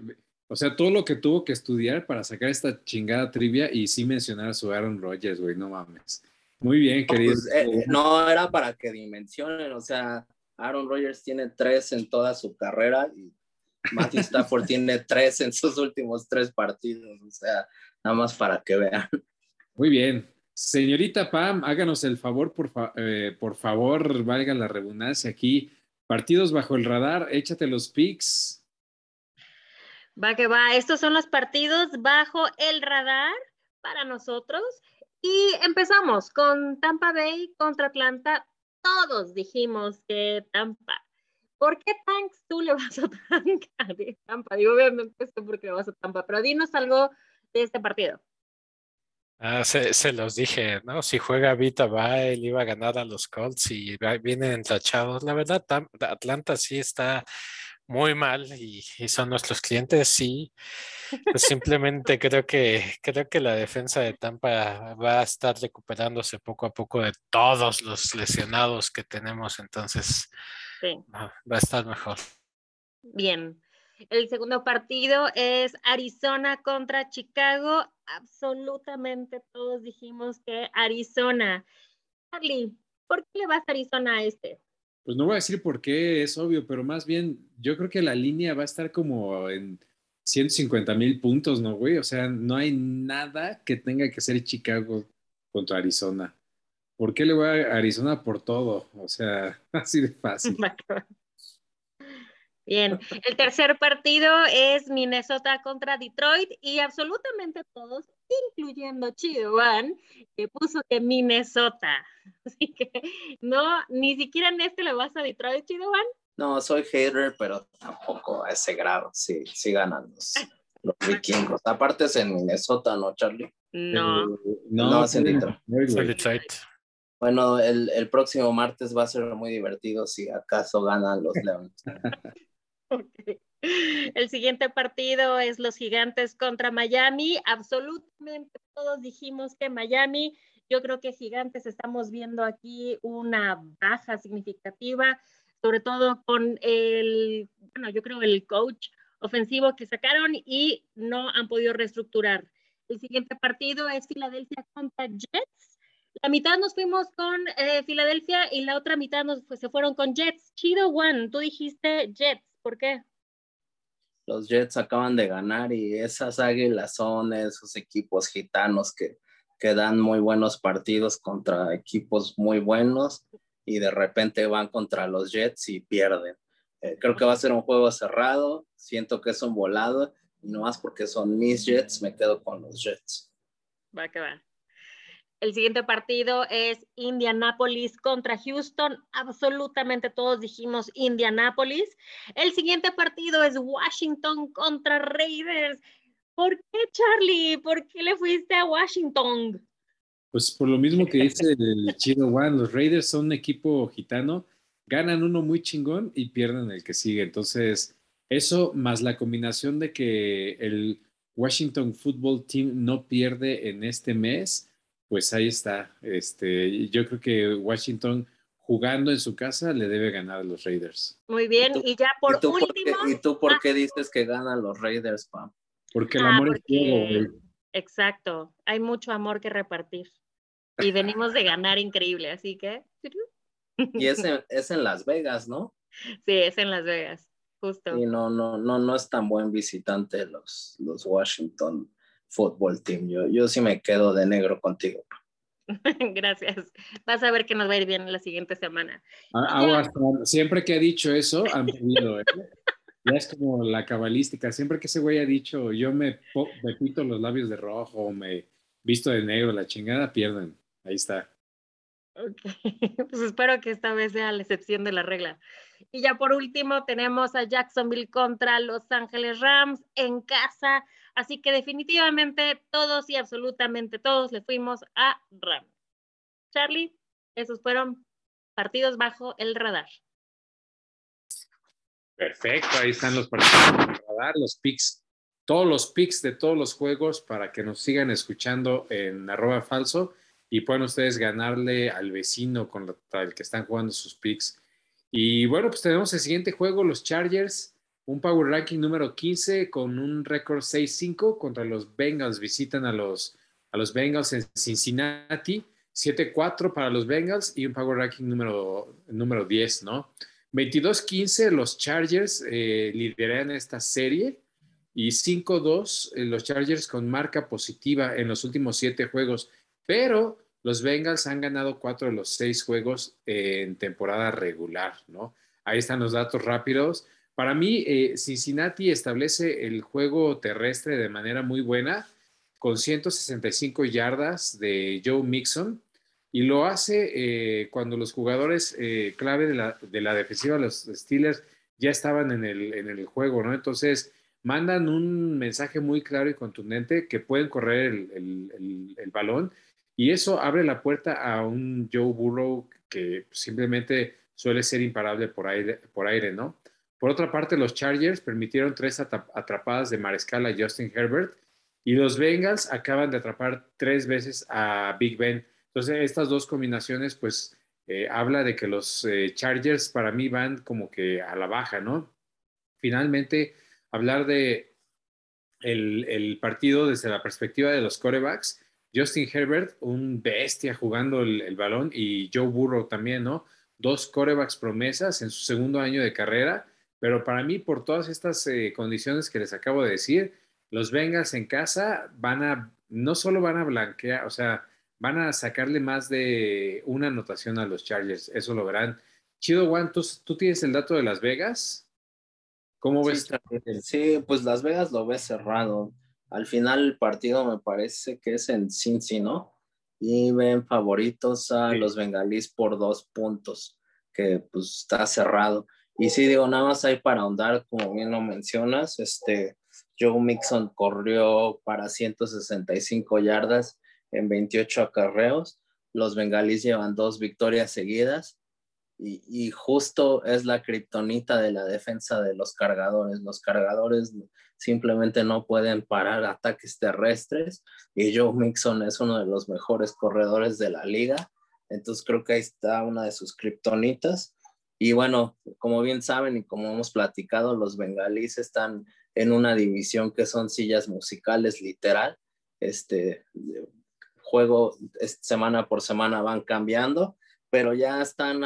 O sea, todo lo que tuvo que estudiar para sacar esta chingada trivia y sí mencionar a su Aaron Rodgers, güey, no mames. Muy bien, querido. Pues, eh, no era para que dimensionen, o sea, Aaron Rodgers tiene tres en toda su carrera y Matthew Stafford tiene tres en sus últimos tres partidos, o sea, nada más para que vean. Muy bien, Señorita Pam, háganos el favor, por, eh, por favor, valga la redundancia aquí. Partidos bajo el radar, échate los picks. Va que va, estos son los partidos bajo el radar para nosotros. Y empezamos con Tampa Bay contra Atlanta. Todos dijimos que Tampa. ¿Por qué Tanks tú le vas a Tampa? Digo, obviamente porque le vas a Tampa, pero dinos algo de este partido. Ah, se, los dije, ¿no? Si juega Vita él iba a ganar a los Colts y vienen entrachados. La verdad, Atlanta sí está muy mal y, son nuestros clientes, sí. Pues simplemente creo que creo que la defensa de Tampa va a estar recuperándose poco a poco de todos los lesionados que tenemos, entonces va a estar mejor. Bien, el segundo partido es Arizona contra Chicago. Absolutamente todos dijimos que Arizona. Charlie, ¿por qué le vas a Arizona a este? Pues no voy a decir por qué, es obvio, pero más bien yo creo que la línea va a estar como en 150 mil puntos, ¿no, güey? O sea, no hay nada que tenga que ser Chicago contra Arizona. ¿Por qué le voy a Arizona por todo? O sea, así de fácil. Bien, el tercer partido es Minnesota contra Detroit y absolutamente todos, incluyendo Chido que puso que Minnesota. Así que no, ni siquiera en este le vas a Detroit, Chido No, soy hater, pero tampoco a ese grado. Sí, sí ganan los, los vikingos. Aparte es en Minnesota, ¿no, Charlie? No. no, no es en Detroit. Bueno, el, el, próximo martes va a ser muy divertido si acaso ganan los Leones. El siguiente partido es los Gigantes contra Miami. Absolutamente todos dijimos que Miami, yo creo que Gigantes estamos viendo aquí una baja significativa, sobre todo con el, bueno, yo creo el coach ofensivo que sacaron y no han podido reestructurar. El siguiente partido es Filadelfia contra Jets. La mitad nos fuimos con eh, Filadelfia y la otra mitad nos, pues, se fueron con Jets. Chido One, tú dijiste Jets. ¿Por qué? Los Jets acaban de ganar y esas águilas son esos equipos gitanos que, que dan muy buenos partidos contra equipos muy buenos y de repente van contra los Jets y pierden. Eh, creo que va a ser un juego cerrado, siento que es un volado y no más porque son mis Jets, me quedo con los Jets. Va que va. El siguiente partido es Indianapolis contra Houston. Absolutamente todos dijimos Indianapolis. El siguiente partido es Washington contra Raiders. ¿Por qué, Charlie? ¿Por qué le fuiste a Washington? Pues por lo mismo que dice el Chino One, los Raiders son un equipo gitano, ganan uno muy chingón y pierden el que sigue. Entonces, eso más la combinación de que el Washington Football Team no pierde en este mes, pues ahí está. Este, yo creo que Washington jugando en su casa le debe ganar a los Raiders. Muy bien, y, ya por último. ¿Y tú por qué dices que ganan los Raiders, Pam? Porque el ah, amor es todo. Exacto, hay mucho amor que repartir. Y venimos de ganar increíble, así que. Y es en, es en Las Vegas, ¿no? Sí, es en Las Vegas, justo. Y no, no, no, no es tan buen visitante los, los Washington fútbol team. Yo, yo sí me quedo de negro contigo. Gracias. Vas a ver que nos va a ir bien la siguiente semana. Ah, siempre que ha dicho eso, han perdido. ¿eh? Ya es como la cabalística. Siempre que ese güey ha dicho, yo me, me pito los labios de rojo o me visto de negro, la chingada, pierden. Ahí está. Ok, pues espero que esta vez sea la excepción de la regla. Y ya por último tenemos a Jacksonville contra Los Ángeles Rams en casa. Así que definitivamente todos y absolutamente todos le fuimos a Rams. Charlie, esos fueron partidos bajo el radar. Perfecto, ahí están los partidos bajo el radar, los picks, todos los picks de todos los juegos para que nos sigan escuchando en arroba falso y puedan ustedes ganarle al vecino con el que están jugando sus picks. Y bueno, pues tenemos el siguiente juego, los Chargers, un Power Ranking número 15 con un récord 6-5 contra los Bengals. Visitan a los, Bengals en Cincinnati, 7-4 para los Bengals y un Power Ranking número, número 10, ¿no? 22-15 los Chargers eh, lideran esta serie y 5-2 eh, los Chargers con marca positiva en los últimos siete juegos, pero los Bengals han ganado cuatro de los seis juegos en temporada regular, ¿no? Ahí están los datos rápidos. Para mí, eh, Cincinnati establece el juego terrestre de manera muy buena, con 165 yardas de Joe Mixon, y lo hace eh, cuando los jugadores eh, clave de la, de defensiva, los Steelers, ya estaban en el, en el juego, ¿no? Entonces, mandan un mensaje muy claro y contundente que pueden correr el, el balón y eso abre la puerta a un Joe Burrow que simplemente suele ser imparable por aire, por aire ¿no? Por otra parte, los Chargers permitieron tres atrapadas de mariscal a Justin Herbert y los Bengals acaban de atrapar tres veces a Big Ben. Entonces, estas dos combinaciones, pues, eh, habla de que los eh, Chargers para mí van como que a la baja, ¿no? Finalmente, hablar de el, el partido desde la perspectiva de los corebacks, Justin Herbert, un bestia jugando el, balón, y Joe Burrow también, ¿no? dos corebacks promesas en su segundo año de carrera, pero para mí, por todas estas eh, condiciones que les acabo de decir, los Bengals en casa van a, no solo van a blanquear, o sea, van a sacarle más de una anotación a los Chargers, eso lo verán. Chido Juan, ¿tú, tienes el dato de Las Vegas? ¿Cómo ves? Sí, pues Las Vegas lo ves cerrado. Al final el partido me parece que es en Cincy, ¿no? Y ven favoritos a los bengalíes por dos puntos, que pues está cerrado. Y sí, digo, nada más hay para ahondar, como bien lo mencionas, este, Joe Mixon corrió para 165 yardas en 28 acarreos. Los bengalíes llevan dos victorias seguidas y, justo es la kriptonita de la defensa de los cargadores. Los cargadores simplemente no pueden parar ataques terrestres y Joe Mixon es uno de los mejores corredores de la liga. Entonces creo que ahí está una de sus kriptonitas. Y bueno, como bien saben y como hemos platicado, los bengalíes están en una división que son sillas musicales literal. Este juego semana por semana van cambiando, pero ya están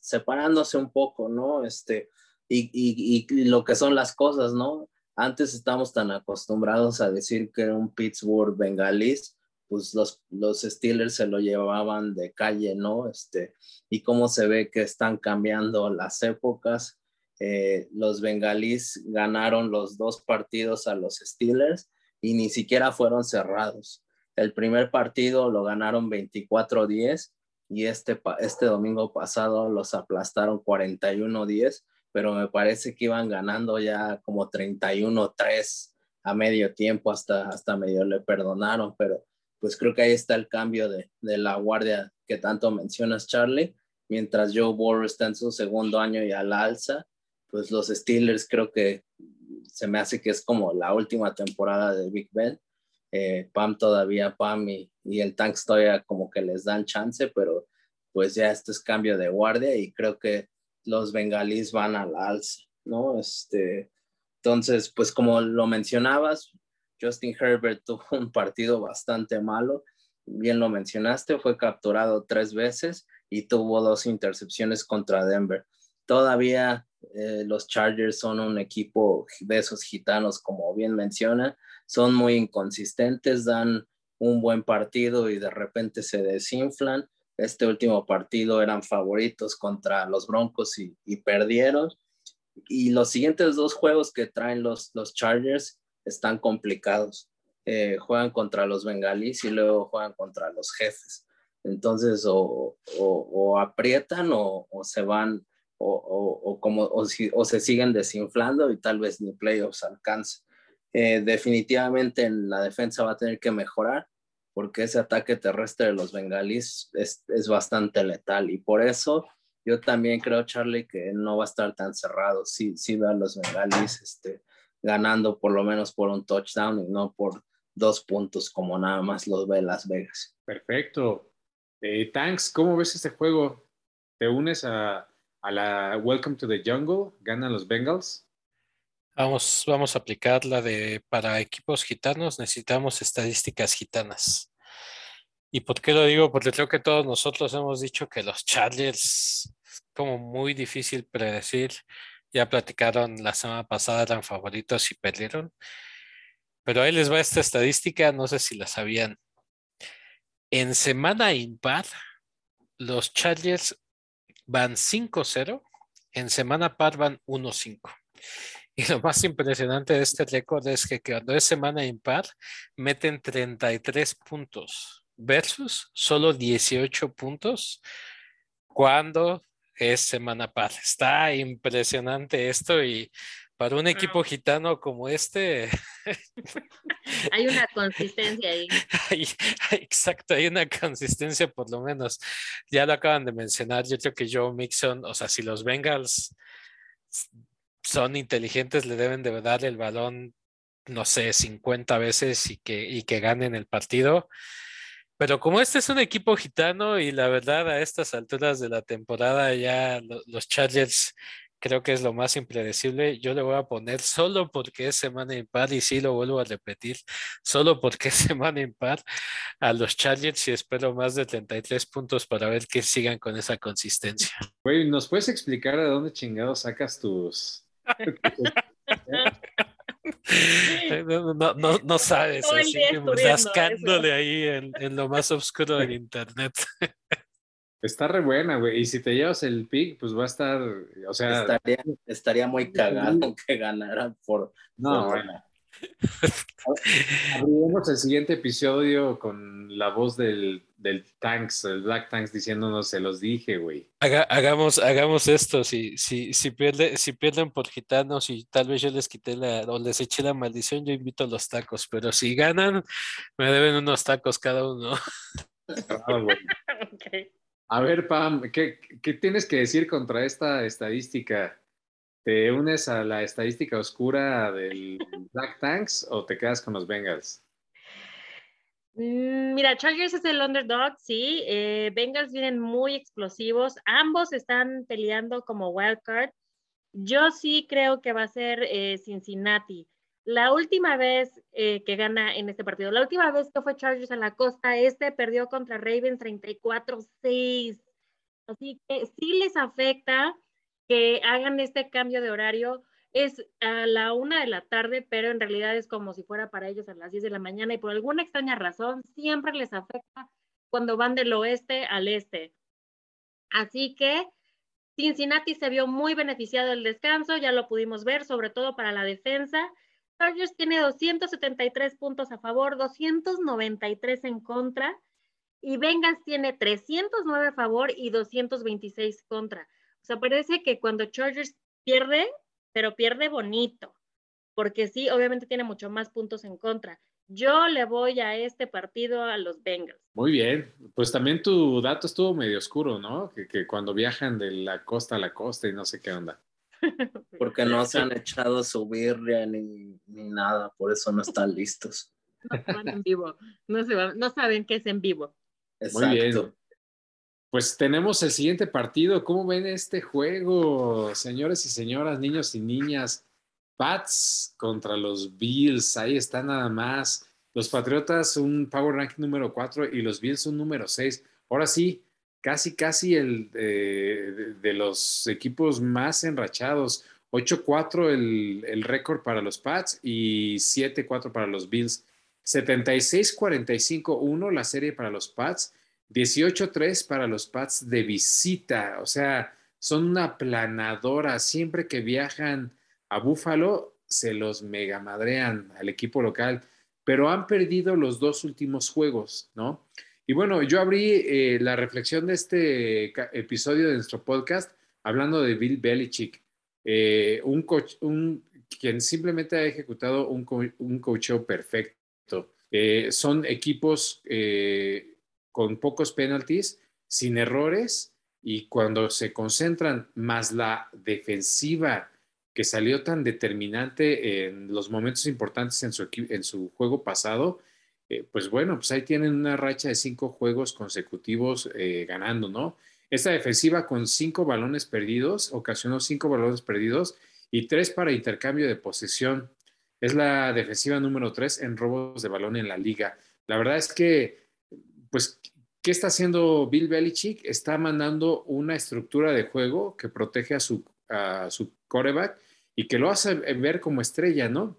separándose un poco, ¿no? Este, y, y, y, lo que son las cosas, ¿no? Antes estamos tan acostumbrados a decir que un Pittsburgh bengalís, pues los, los Steelers se lo llevaban de calle, ¿no? Este, y cómo se ve que están cambiando las épocas. Eh, los bengalís ganaron los dos partidos a los Steelers y ni siquiera fueron cerrados. El primer partido lo ganaron 24-10 y este, este domingo pasado los aplastaron 41-10, pero me parece que iban ganando ya como 31-3 a medio tiempo, hasta, hasta medio le perdonaron, pero pues creo que ahí está el cambio de, de la guardia que tanto mencionas, Charlie. Mientras Joe Burrow está en su segundo año y al alza, pues los Steelers creo que se me hace que es como la última temporada de Big Ben eh, Pam todavía, Pam y, el Tank todavía como que les dan chance, pero pues ya esto es cambio de guardia y creo que los bengalíes van al alza, ¿no? Este, entonces, pues como lo mencionabas, Justin Herbert tuvo un partido bastante malo, bien lo mencionaste, fue capturado tres veces y tuvo dos intercepciones contra Denver. Todavía eh, los Chargers son un equipo de esos gitanos, como bien menciona, son muy inconsistentes, dan un buen partido y de repente se desinflan. Este último partido eran favoritos contra los Broncos y, perdieron. Y los siguientes dos juegos que traen los, los Chargers están complicados. Eh, juegan contra los bengalíes y luego juegan contra los jefes. Entonces, o, o, aprietan o, o, se van, o, como, o, se siguen desinflando y tal vez ni playoffs alcance. Eh, definitivamente en la defensa va a tener que mejorar porque ese ataque terrestre de los bengalíes es, es, bastante letal y por eso yo también creo, Charlie, que no va a estar tan cerrado. Sí, sí los bengalíes este, ganando por lo menos por un touchdown y no por dos puntos como nada más los ve Las Vegas. Perfecto. Eh, Tanks, ¿cómo ves este juego? ¿Te unes a, a la Welcome to the Jungle? ¿Ganan los Bengals? Vamos, vamos a aplicar la de para equipos gitanos necesitamos estadísticas gitanas. ¿Y por qué lo digo? Porque creo que todos nosotros hemos dicho que los Chargers como muy difícil predecir. Ya platicaron la semana pasada, eran favoritos y perdieron. Pero ahí les va esta estadística, no sé si la sabían. En semana impar, los Chargers van 5-0, en semana par van 1-5. Y lo más impresionante de este récord es que cuando es semana impar, meten 33 puntos versus solo 18 puntos cuando es semana par. Está impresionante esto y para un equipo gitano como este. hay una consistencia ahí. exacto, hay una consistencia por lo menos. Ya lo acaban de mencionar. Yo creo que Joe Mixon, o sea, si los Bengals son inteligentes, le deben de dar el balón, no sé, 50 veces y que, y que ganen el partido. Pero como este es un equipo gitano y la verdad a estas alturas de la temporada ya los Chargers creo que es lo más impredecible. Yo le voy a poner solo porque es semana impar y sí lo vuelvo a repetir, solo porque es semana impar a los Chargers y espero más de 33 puntos para ver que sigan con esa consistencia. Güey, ¿nos puedes explicar de dónde chingados sacas tus... No, no, no, sabes, así rascándole ahí en, en, lo más oscuro del internet. Está re buena, güey. Y si te llevas el pick, pues va a estar, o sea... Estaría, estaría muy cagado que ganaran por... No, bueno. Abriremos el siguiente episodio con la voz del, del Tanks, el Black Tanks, diciéndonos, se los dije, güey. hagamos, hagamos esto, si, si, si, pierde, si pierden por gitanos y tal vez yo les quité la, o les eché la maldición, yo invito a los tacos, pero si ganan, me deben unos tacos cada uno. Ah, a ver, Pam, ¿qué, tienes que decir contra esta estadística? ¿Te unes a la estadística oscura del Black Tanks o te quedas con los Bengals? Mm, mira, Chargers es el underdog, sí. Eh, Bengals vienen muy explosivos. Ambos están peleando como wildcard. Yo sí creo que va a ser eh, Cincinnati. La última vez eh, que gana en este partido, la última vez que fue Chargers en la costa este, perdió contra Ravens 34-6. Así que sí les afecta que hagan este cambio de horario. Es a la una de la tarde, pero en realidad es como si fuera para ellos a las 10 de la mañana y por alguna extraña razón siempre les afecta cuando van del oeste al este. Así que Cincinnati se vio muy beneficiado del descanso, ya lo pudimos ver, sobre todo para la defensa. Chargers tiene 273 puntos a favor, 293 en contra. Y Bengals tiene 309 a favor y 226 contra. O sea, parece que cuando Chargers pierde, pero pierde bonito. Porque sí, obviamente tiene mucho más puntos en contra. Yo le voy a este partido a los Bengals. Muy bien, pues también tu dato estuvo medio oscuro, ¿no? Que, que cuando viajan de la costa a la costa y no sé qué onda. Porque no se han echado su birria ni, ni nada, por eso no están listos. No van en vivo, no, se no saben qué es en vivo. Exacto. Muy bien. Pues tenemos el siguiente partido. ¿Cómo ven este juego, señores y señoras, niños y niñas? Pats contra los Bills. Ahí está nada más. Los Patriotas un Power Ranking número 4 y los Bills un número 6. Ahora sí, casi, casi el eh, de, los equipos más enrachados. 8-4 el, el récord para los Pats y 7-4 para los Bills. 76-45-1 la serie para los Pats. 18-3 para los Pats de visita. O sea, son una planadora. Siempre que viajan a Buffalo, se los megamadrean al equipo local. Pero han perdido los dos últimos juegos, ¿no? Y bueno, yo abrí eh, la reflexión de este episodio de nuestro podcast hablando de Bill Belichick, eh, un, coach, un quien simplemente ha ejecutado un, un coacheo perfecto. Eh, son equipos con pocos penalties, sin errores, y cuando se concentran más la defensiva que salió tan determinante en los momentos importantes en su, en su juego pasado, eh, pues bueno, pues ahí tienen una racha de cinco juegos consecutivos eh, ganando, ¿no? Esta defensiva con cinco balones perdidos, ocasionó cinco balones perdidos y tres para intercambio de posesión. Es la defensiva número tres en robos de balón en la liga. La verdad es que, pues, ¿qué está haciendo Bill Belichick? Está mandando una estructura de juego que protege a su, a su coreback y que lo hace ver como estrella, ¿no?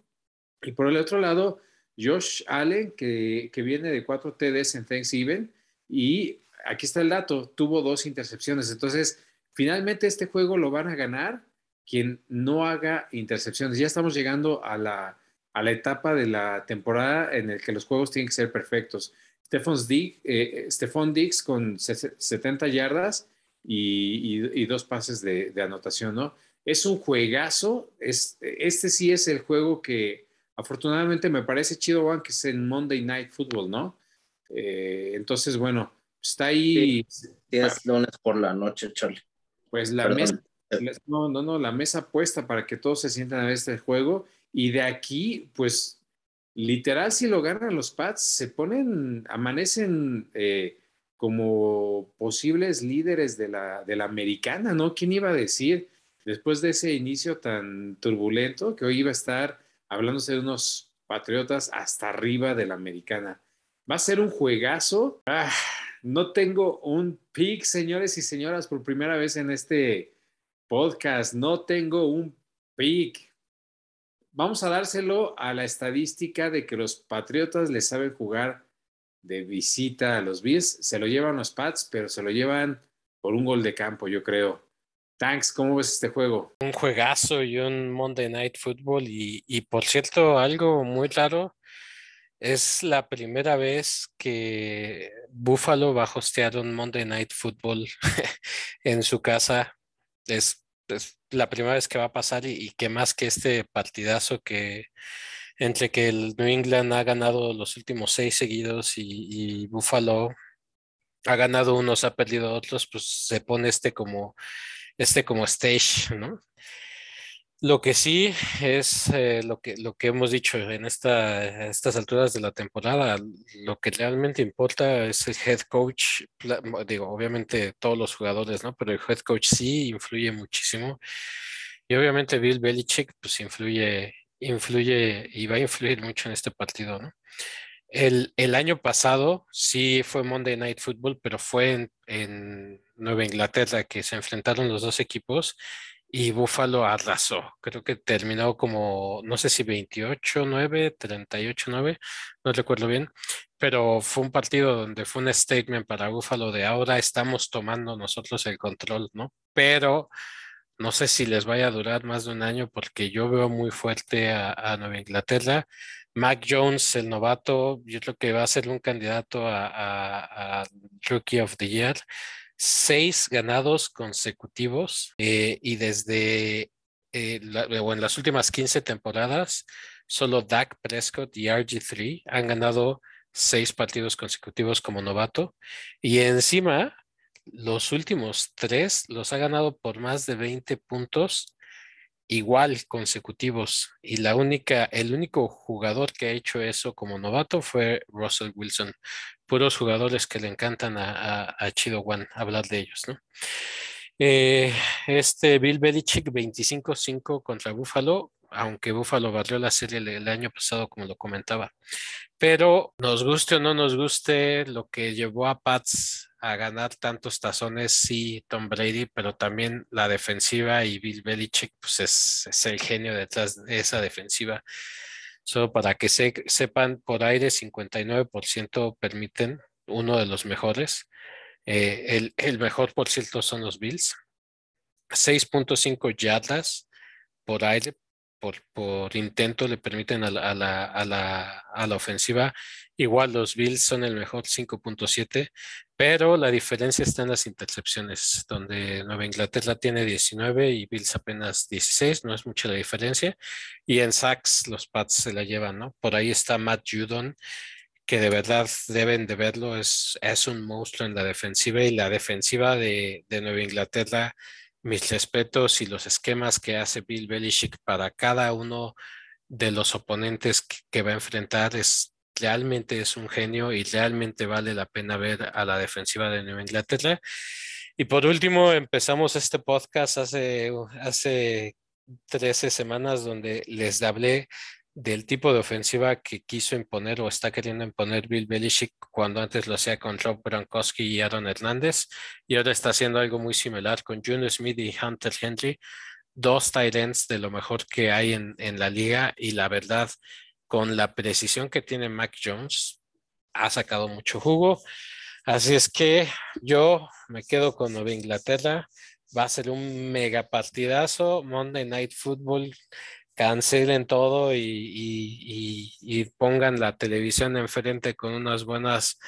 Y por el otro lado, Josh Allen, que, viene de cuatro TDs en Thanksgiving, y aquí está el dato, tuvo dos intercepciones. Entonces, finalmente este juego lo van a ganar quien no haga intercepciones. Ya estamos llegando a la, a la etapa de la temporada en el que los juegos tienen que ser perfectos. Diggs, eh, Diggs con 70 yardas y, dos pases de, de, anotación, ¿no? Es un juegazo. Es, este sí es el juego que, Afortunadamente me parece chido, Juan, que es en Monday Night Football, ¿no? Eh, entonces, bueno, está ahí. es lunes por la noche, Charlie. Pues la mesa, no, no, no, la mesa puesta para que todos se sientan a ver este juego. Y de aquí, pues, literal, si lo ganan los Pats, se ponen, amanecen eh, como posibles líderes de la, de la americana, ¿no? ¿Quién iba a decir? después de ese inicio tan turbulento que hoy iba a estar hablándose de unos Patriotas hasta arriba de la americana. Va a ser un juegazo. Ah, no tengo un pick, señores y señoras, por primera vez en este podcast. No tengo un pick. Vamos a dárselo a la estadística de que los Patriotas le saben jugar de visita a los Bills. Se lo llevan los Pats, pero se lo llevan por un gol de campo, yo creo. Thanks, ¿cómo ves este juego? Un juegazo y un Monday Night Football. Y, y por cierto, algo muy raro, es la primera vez que Buffalo va a hostear un Monday Night Football en su casa. Es, la primera vez que va a pasar y, y, que más que este partidazo que entre que el New England ha ganado los últimos seis seguidos y, Buffalo ha ganado unos, ha perdido otros, pues se pone este como, este como stage, ¿no? Lo que sí es eh, lo, que, lo que hemos dicho en esta, estas alturas de la temporada, lo que realmente importa es el head coach, digo, obviamente todos los jugadores, ¿no? Pero el head coach sí influye muchísimo. Y obviamente Bill Belichick, pues influye influye y va a influir mucho en este partido, ¿no? El, el, año pasado sí fue Monday Night Football, pero fue en, en, Nueva Inglaterra que se enfrentaron los dos equipos y Buffalo arrasó. Creo que terminó como, no sé si 28-9, 38-9, no recuerdo bien, pero fue un partido donde fue un statement para Buffalo de ahora estamos tomando nosotros el control, ¿no? Pero no sé si les vaya a durar más de un año porque yo veo muy fuerte a, Nueva Inglaterra. Mac Jones, el novato, yo creo que va a ser un candidato a, Rookie of the Year. Seis ganados consecutivos eh, y desde eh, o en las últimas 15 temporadas, solo Dak Prescott y RG3 han ganado seis partidos consecutivos como novato. Y encima, los últimos tres los ha ganado por más de 20 puntos igual consecutivos y la única el único jugador que ha hecho eso como novato fue Russell Wilson puros jugadores que le encantan a, Chido One hablar de ellos no eh, este Bill Belichick 25-5 contra Buffalo aunque Buffalo barrió la serie el, año pasado, como lo comentaba. Pero nos guste o no nos guste, lo que llevó a Pats a ganar tantos tazones, sí, Tom Brady, pero también la defensiva y Bill Belichick, pues es, el genio detrás de esa defensiva. Solo para que se, sepan, por aire 59% permiten, uno de los mejores. Eh, el, el mejor, por cierto, son los Bills. 6.5 yardas por aire por, intento le permiten a la, a, la, a, la, ofensiva. Igual los Bills son el mejor 5.7, pero la diferencia está en las intercepciones, donde Nueva Inglaterra tiene 19 y Bills apenas 16, no es mucha la diferencia. Y en sacks los Pats se la llevan, ¿no? Por ahí está Matt Judon, que de verdad deben de verlo, es, es un monstruo en la defensiva y la defensiva de, de Nueva Inglaterra mis respetos y los esquemas que hace Bill Belichick para cada uno de los oponentes que, va a enfrentar es realmente es un genio y realmente vale la pena ver a la defensiva de Nueva Inglaterra. Y por último, empezamos este podcast hace, hace 13 semanas donde les hablé del tipo de ofensiva que quiso imponer o está queriendo imponer Bill Belichick cuando antes lo hacía con Rob Gronkowski y Aaron Hernández y ahora está haciendo algo muy similar con Junior Smith y Hunter Henry, dos tight ends de lo mejor que hay en, en la liga y la verdad con la precisión que tiene Mac Jones ha sacado mucho jugo. Así es que yo me quedo con Nueva Inglaterra. Va a ser un mega partidazo. Monday Night Football cancelen todo y, pongan la televisión enfrente con unas buenas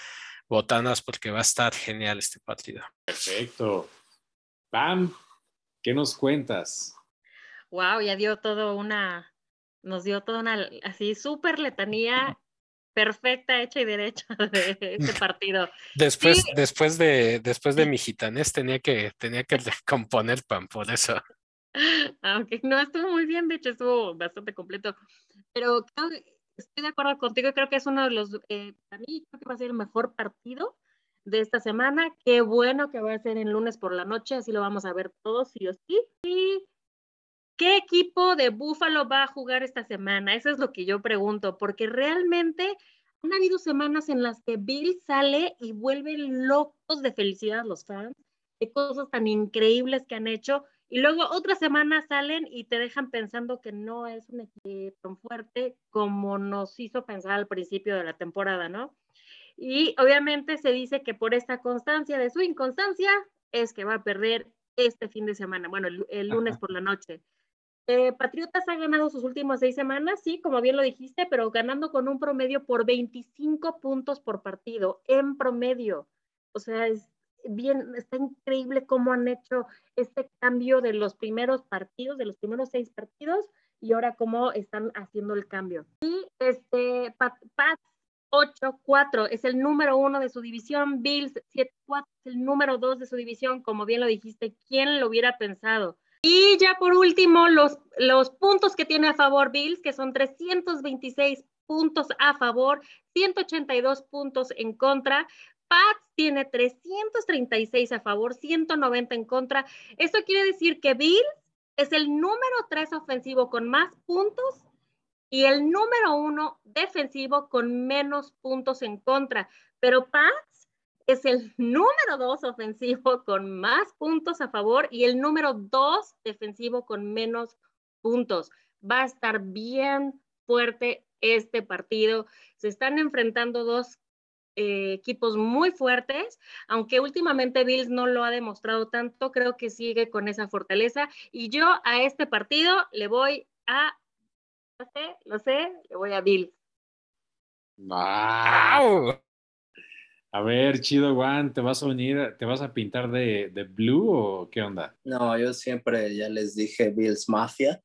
botanas porque va a estar genial este partido. Perfecto. Pam, ¿qué nos cuentas? Wow, ya dio todo una, nos dio toda una así súper letanía perfecta, hecha y derecha de este partido. Después, después de, después de mi gitanés tenía que, tenía que componer Pam, por eso. Aunque no estuvo muy bien, de hecho estuvo bastante completo. Pero estoy de acuerdo contigo, creo que es uno de los, eh, para mí creo que va a ser el mejor partido de esta semana. Qué bueno que va a ser el lunes por la noche, así lo vamos a ver todos, sí o sí. ¿Qué equipo de Buffalo va a jugar esta semana? Eso es lo que yo pregunto, porque realmente han habido semanas en las que Bill sale y vuelve locos de felicidad los fans, de cosas tan increíbles que han hecho, y luego otras semanas salen y te dejan pensando que no es un equipo tan fuerte como nos hizo pensar al principio de la temporada, ¿no? Y obviamente se dice que por esta constancia de su inconstancia es que va a perder este fin de semana, bueno, el, lunes por la noche. Eh, Patriotas ha ganado sus últimas seis semanas, sí, como bien lo dijiste, pero ganando con un promedio por 25 puntos por partido, en promedio. O sea, es bien, está increíble cómo han hecho este cambio de los primeros partidos, de los primeros seis partidos, y ahora cómo están haciendo el cambio. Y este, Pats 8-4 es el número uno de su división, Bills 7-4 es el número dos de su división, como bien lo dijiste, ¿quién lo hubiera pensado? Y ya por último, los, los puntos que tiene a favor Bills, que son 326 puntos a favor, 182 puntos en contra. Pats tiene 336 a favor, 190 en contra. Esto quiere decir que Bills es el número 3 ofensivo con más puntos y el número uno defensivo con menos puntos en contra. Pero Pats es el número dos ofensivo con más puntos a favor y el número dos defensivo con menos puntos. Va a estar bien fuerte este partido. Se están enfrentando dos eh, equipos muy fuertes, aunque últimamente Bills no lo ha demostrado tanto, creo que sigue con esa fortaleza. Y yo a este partido le voy a, no sé, lo sé, le voy a Bills. ¡Wow! A ver, chido, Juan, ¿te vas a unir, te vas a pintar de, blue o qué onda? No, yo siempre ya les dije Bills Mafia.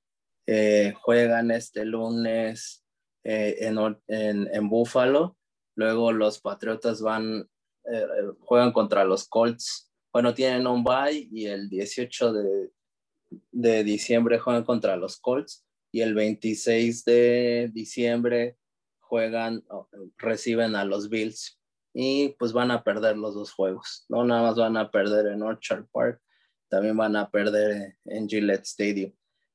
Eh, juegan este lunes eh, en, en, en, Buffalo. Luego los Patriotas van, eh, juegan contra los Colts. Bueno, tienen un bye y el 18 de, de diciembre juegan contra los Colts y el 26 de diciembre juegan, reciben a los Bills y pues van a perder los dos juegos. No nada más van a perder en Orchard Park, también van a perder en Gillette Stadium.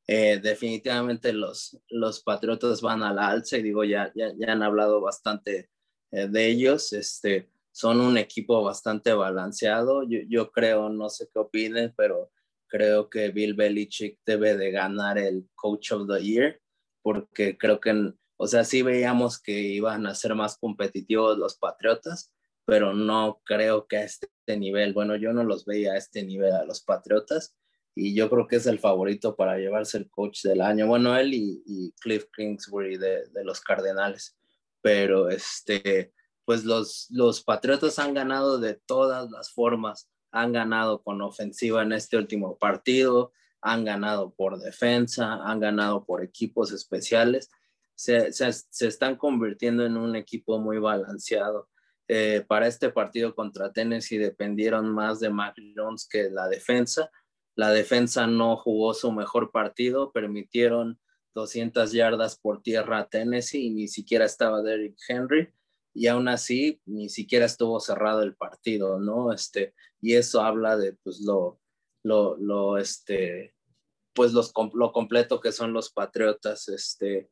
Eh, definitivamente los, los Patriotas van a la alza y digo, ya, ya, ya han hablado bastante eh, de ellos. Este, son un equipo bastante balanceado. Yo, yo, creo, no sé qué opinen, pero creo que Bill Belichick debe de ganar el Coach of the Year porque creo que o sea, sí veíamos que iban a ser más competitivos los Patriotas, pero no creo que a este nivel, bueno, yo no los veía a este nivel a los Patriotas y yo creo que es el favorito para llevarse el coach del año. Bueno, él y, Cliff Kingsbury de, los Cardenales, pero este, pues los, los Patriotas han ganado de todas las formas, han ganado con ofensiva en este último partido, han ganado por defensa, han ganado por equipos especiales se, se, están convirtiendo en un equipo muy balanceado. Eh, para este partido contra Tennessee dependieron más de Mac Jones que la defensa. La defensa no jugó su mejor partido, permitieron 200 yardas por tierra a Tennessee y ni siquiera estaba Derrick Henry y aún así ni siquiera estuvo cerrado el partido, ¿no? Este, y eso habla de pues lo, lo, lo este, pues los, lo completo que son los Patriotas, este,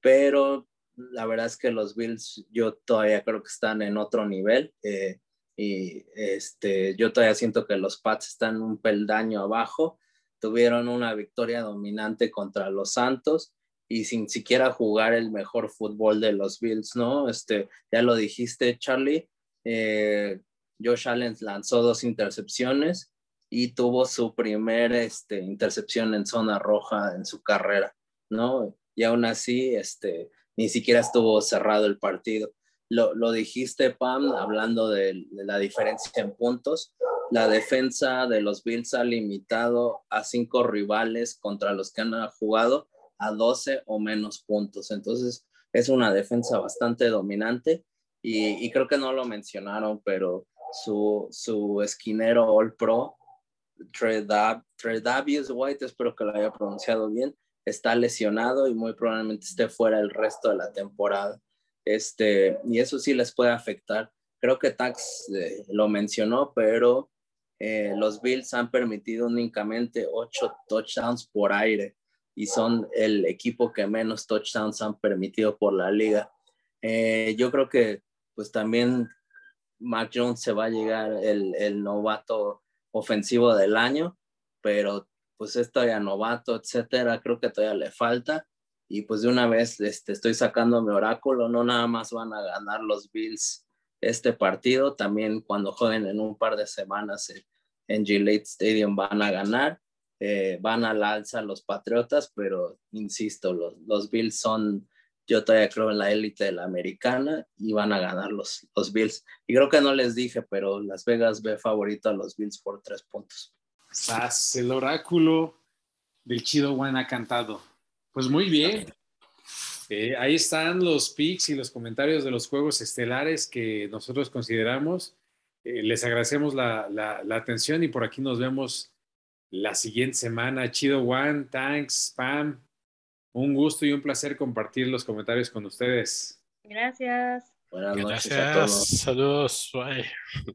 pero la verdad es que los Bills yo todavía creo que están en otro nivel eh, y este, yo todavía siento que los Pats están un peldaño abajo, tuvieron una victoria dominante contra los Santos y sin siquiera jugar el mejor fútbol de los Bills, ¿no? Este, ya lo dijiste, Charlie, eh, Josh Allen lanzó dos intercepciones y tuvo su primera este, intercepción en zona roja en su carrera, ¿no? y aún así este, ni siquiera estuvo cerrado el partido. Lo, lo dijiste, Pam, hablando de, la diferencia en puntos. La defensa de los Bills ha limitado a cinco rivales contra los que han jugado a 12 o menos puntos. Entonces, es una defensa bastante dominante y, y creo que no lo mencionaron, pero su, su esquinero All Pro, Tredavious White, espero que lo haya pronunciado bien, está lesionado y muy probablemente esté fuera el resto de la temporada. Este, y eso sí les puede afectar. Creo que Tax eh, lo mencionó, pero eh, los Bills han permitido únicamente ocho touchdowns por aire. y son el equipo que menos touchdowns han permitido por la liga. Eh, yo creo que pues también Mac Jones se va a llegar el, el novato ofensivo del año, pero pues es todavía novato, etcétera, creo que todavía le falta. Y pues de una vez este, estoy sacando mi oráculo, no nada más van a ganar los Bills este partido, también cuando jueguen en un par de semanas en Gillette Stadium van a ganar, eh, van al alza los Patriotas, pero insisto, los, los Bills son, yo todavía creo en la élite de la americana y van a ganar los, los Bills. Y creo que no les dije, pero Las Vegas ve favorito a los Bills por tres puntos. Sas, el oráculo del Chido Juan ha cantado. Pues muy bien. Eh, ahí están los pics y los comentarios de los juegos estelares que nosotros consideramos. Eh, les agradecemos la, atención y por aquí nos vemos la siguiente semana. Chido Juan, thanks, Pam. Un gusto y un placer compartir los comentarios con ustedes. Gracias. Buenas noches a todos. Saludos. Bye.